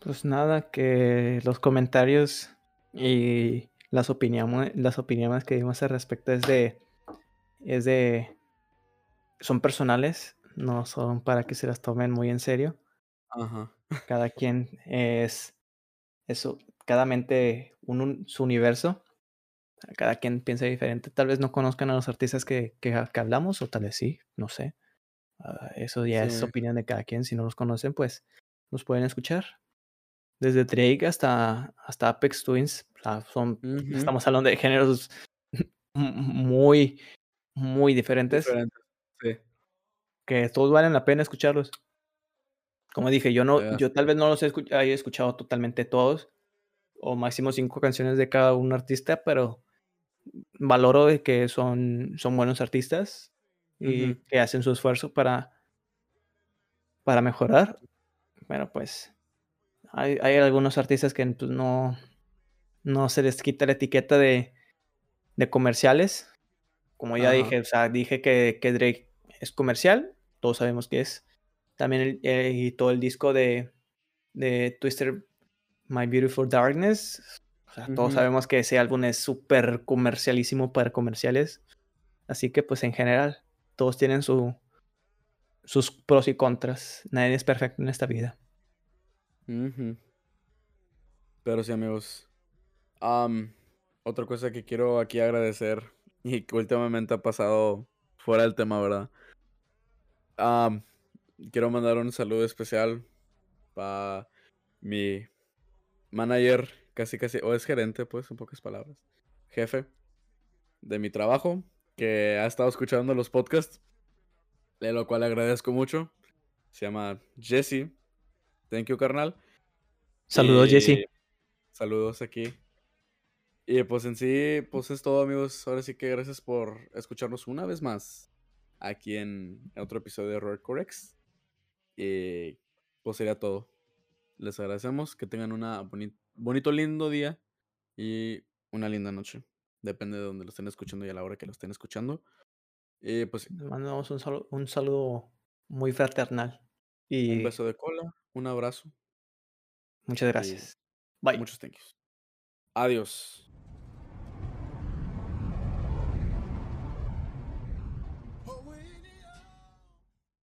Speaker 2: Pues nada, que los comentarios y las opiniones, las opiniones que dimos al respecto es de, es de, son personales, no son para que se las tomen muy en serio. Ajá. Cada quien es, eso, cada mente un, su universo. Cada quien piensa diferente. Tal vez no conozcan a los artistas que, que, hablamos, o tal vez sí, no sé. Ah, eso ya es opinión de cada quien. Si no los conocen, pues nos pueden escuchar. Desde Drake hasta, hasta Apex Twins. son, Estamos hablando de géneros [laughs] muy, muy diferentes. Sí. Que todos valen la pena escucharlos. Como dije, yo no, yo tal vez no los he haya escuchado totalmente todos, o máximo cinco canciones de cada un artista, pero valoro de que son, son buenos artistas y que hacen su esfuerzo para, para mejorar. Bueno, pues hay, hay algunos artistas que pues, no, no se les quita la etiqueta de, de comerciales. Como ya dije, o sea, dije que, que, Drake es comercial, todos sabemos que es. También y todo el disco de, de Twister My Beautiful Darkness. O sea, todos sabemos que ese álbum es súper comercialísimo para comerciales. Así que, pues en general, todos tienen su, sus pros y contras. Nadie es perfecto en esta vida.
Speaker 1: Pero sí, amigos. otra cosa que quiero aquí agradecer y que últimamente ha pasado fuera del tema, ¿verdad? quiero mandar un saludo especial para mi manager, casi casi, o es gerente, pues, en pocas palabras, jefe de mi trabajo, que ha estado escuchando los podcasts, de lo cual agradezco mucho. Se llama Jesse. Thank you, carnal.
Speaker 2: Saludos, Jesse.
Speaker 1: Saludos aquí. Y pues en sí, pues es todo, amigos. Ahora sí que gracias por escucharnos una vez más aquí en otro episodio de Roar Corex. Y pues sería todo. Les agradecemos que tengan un bonito, lindo día y una linda noche. Depende de donde lo estén escuchando y a la hora que lo estén escuchando. Y pues.
Speaker 2: Les mandamos un saludo, un saludo muy fraternal. Y...
Speaker 1: Un beso de cola, un abrazo.
Speaker 2: Muchas gracias.
Speaker 1: Bye. Muchos thank yous. Adiós.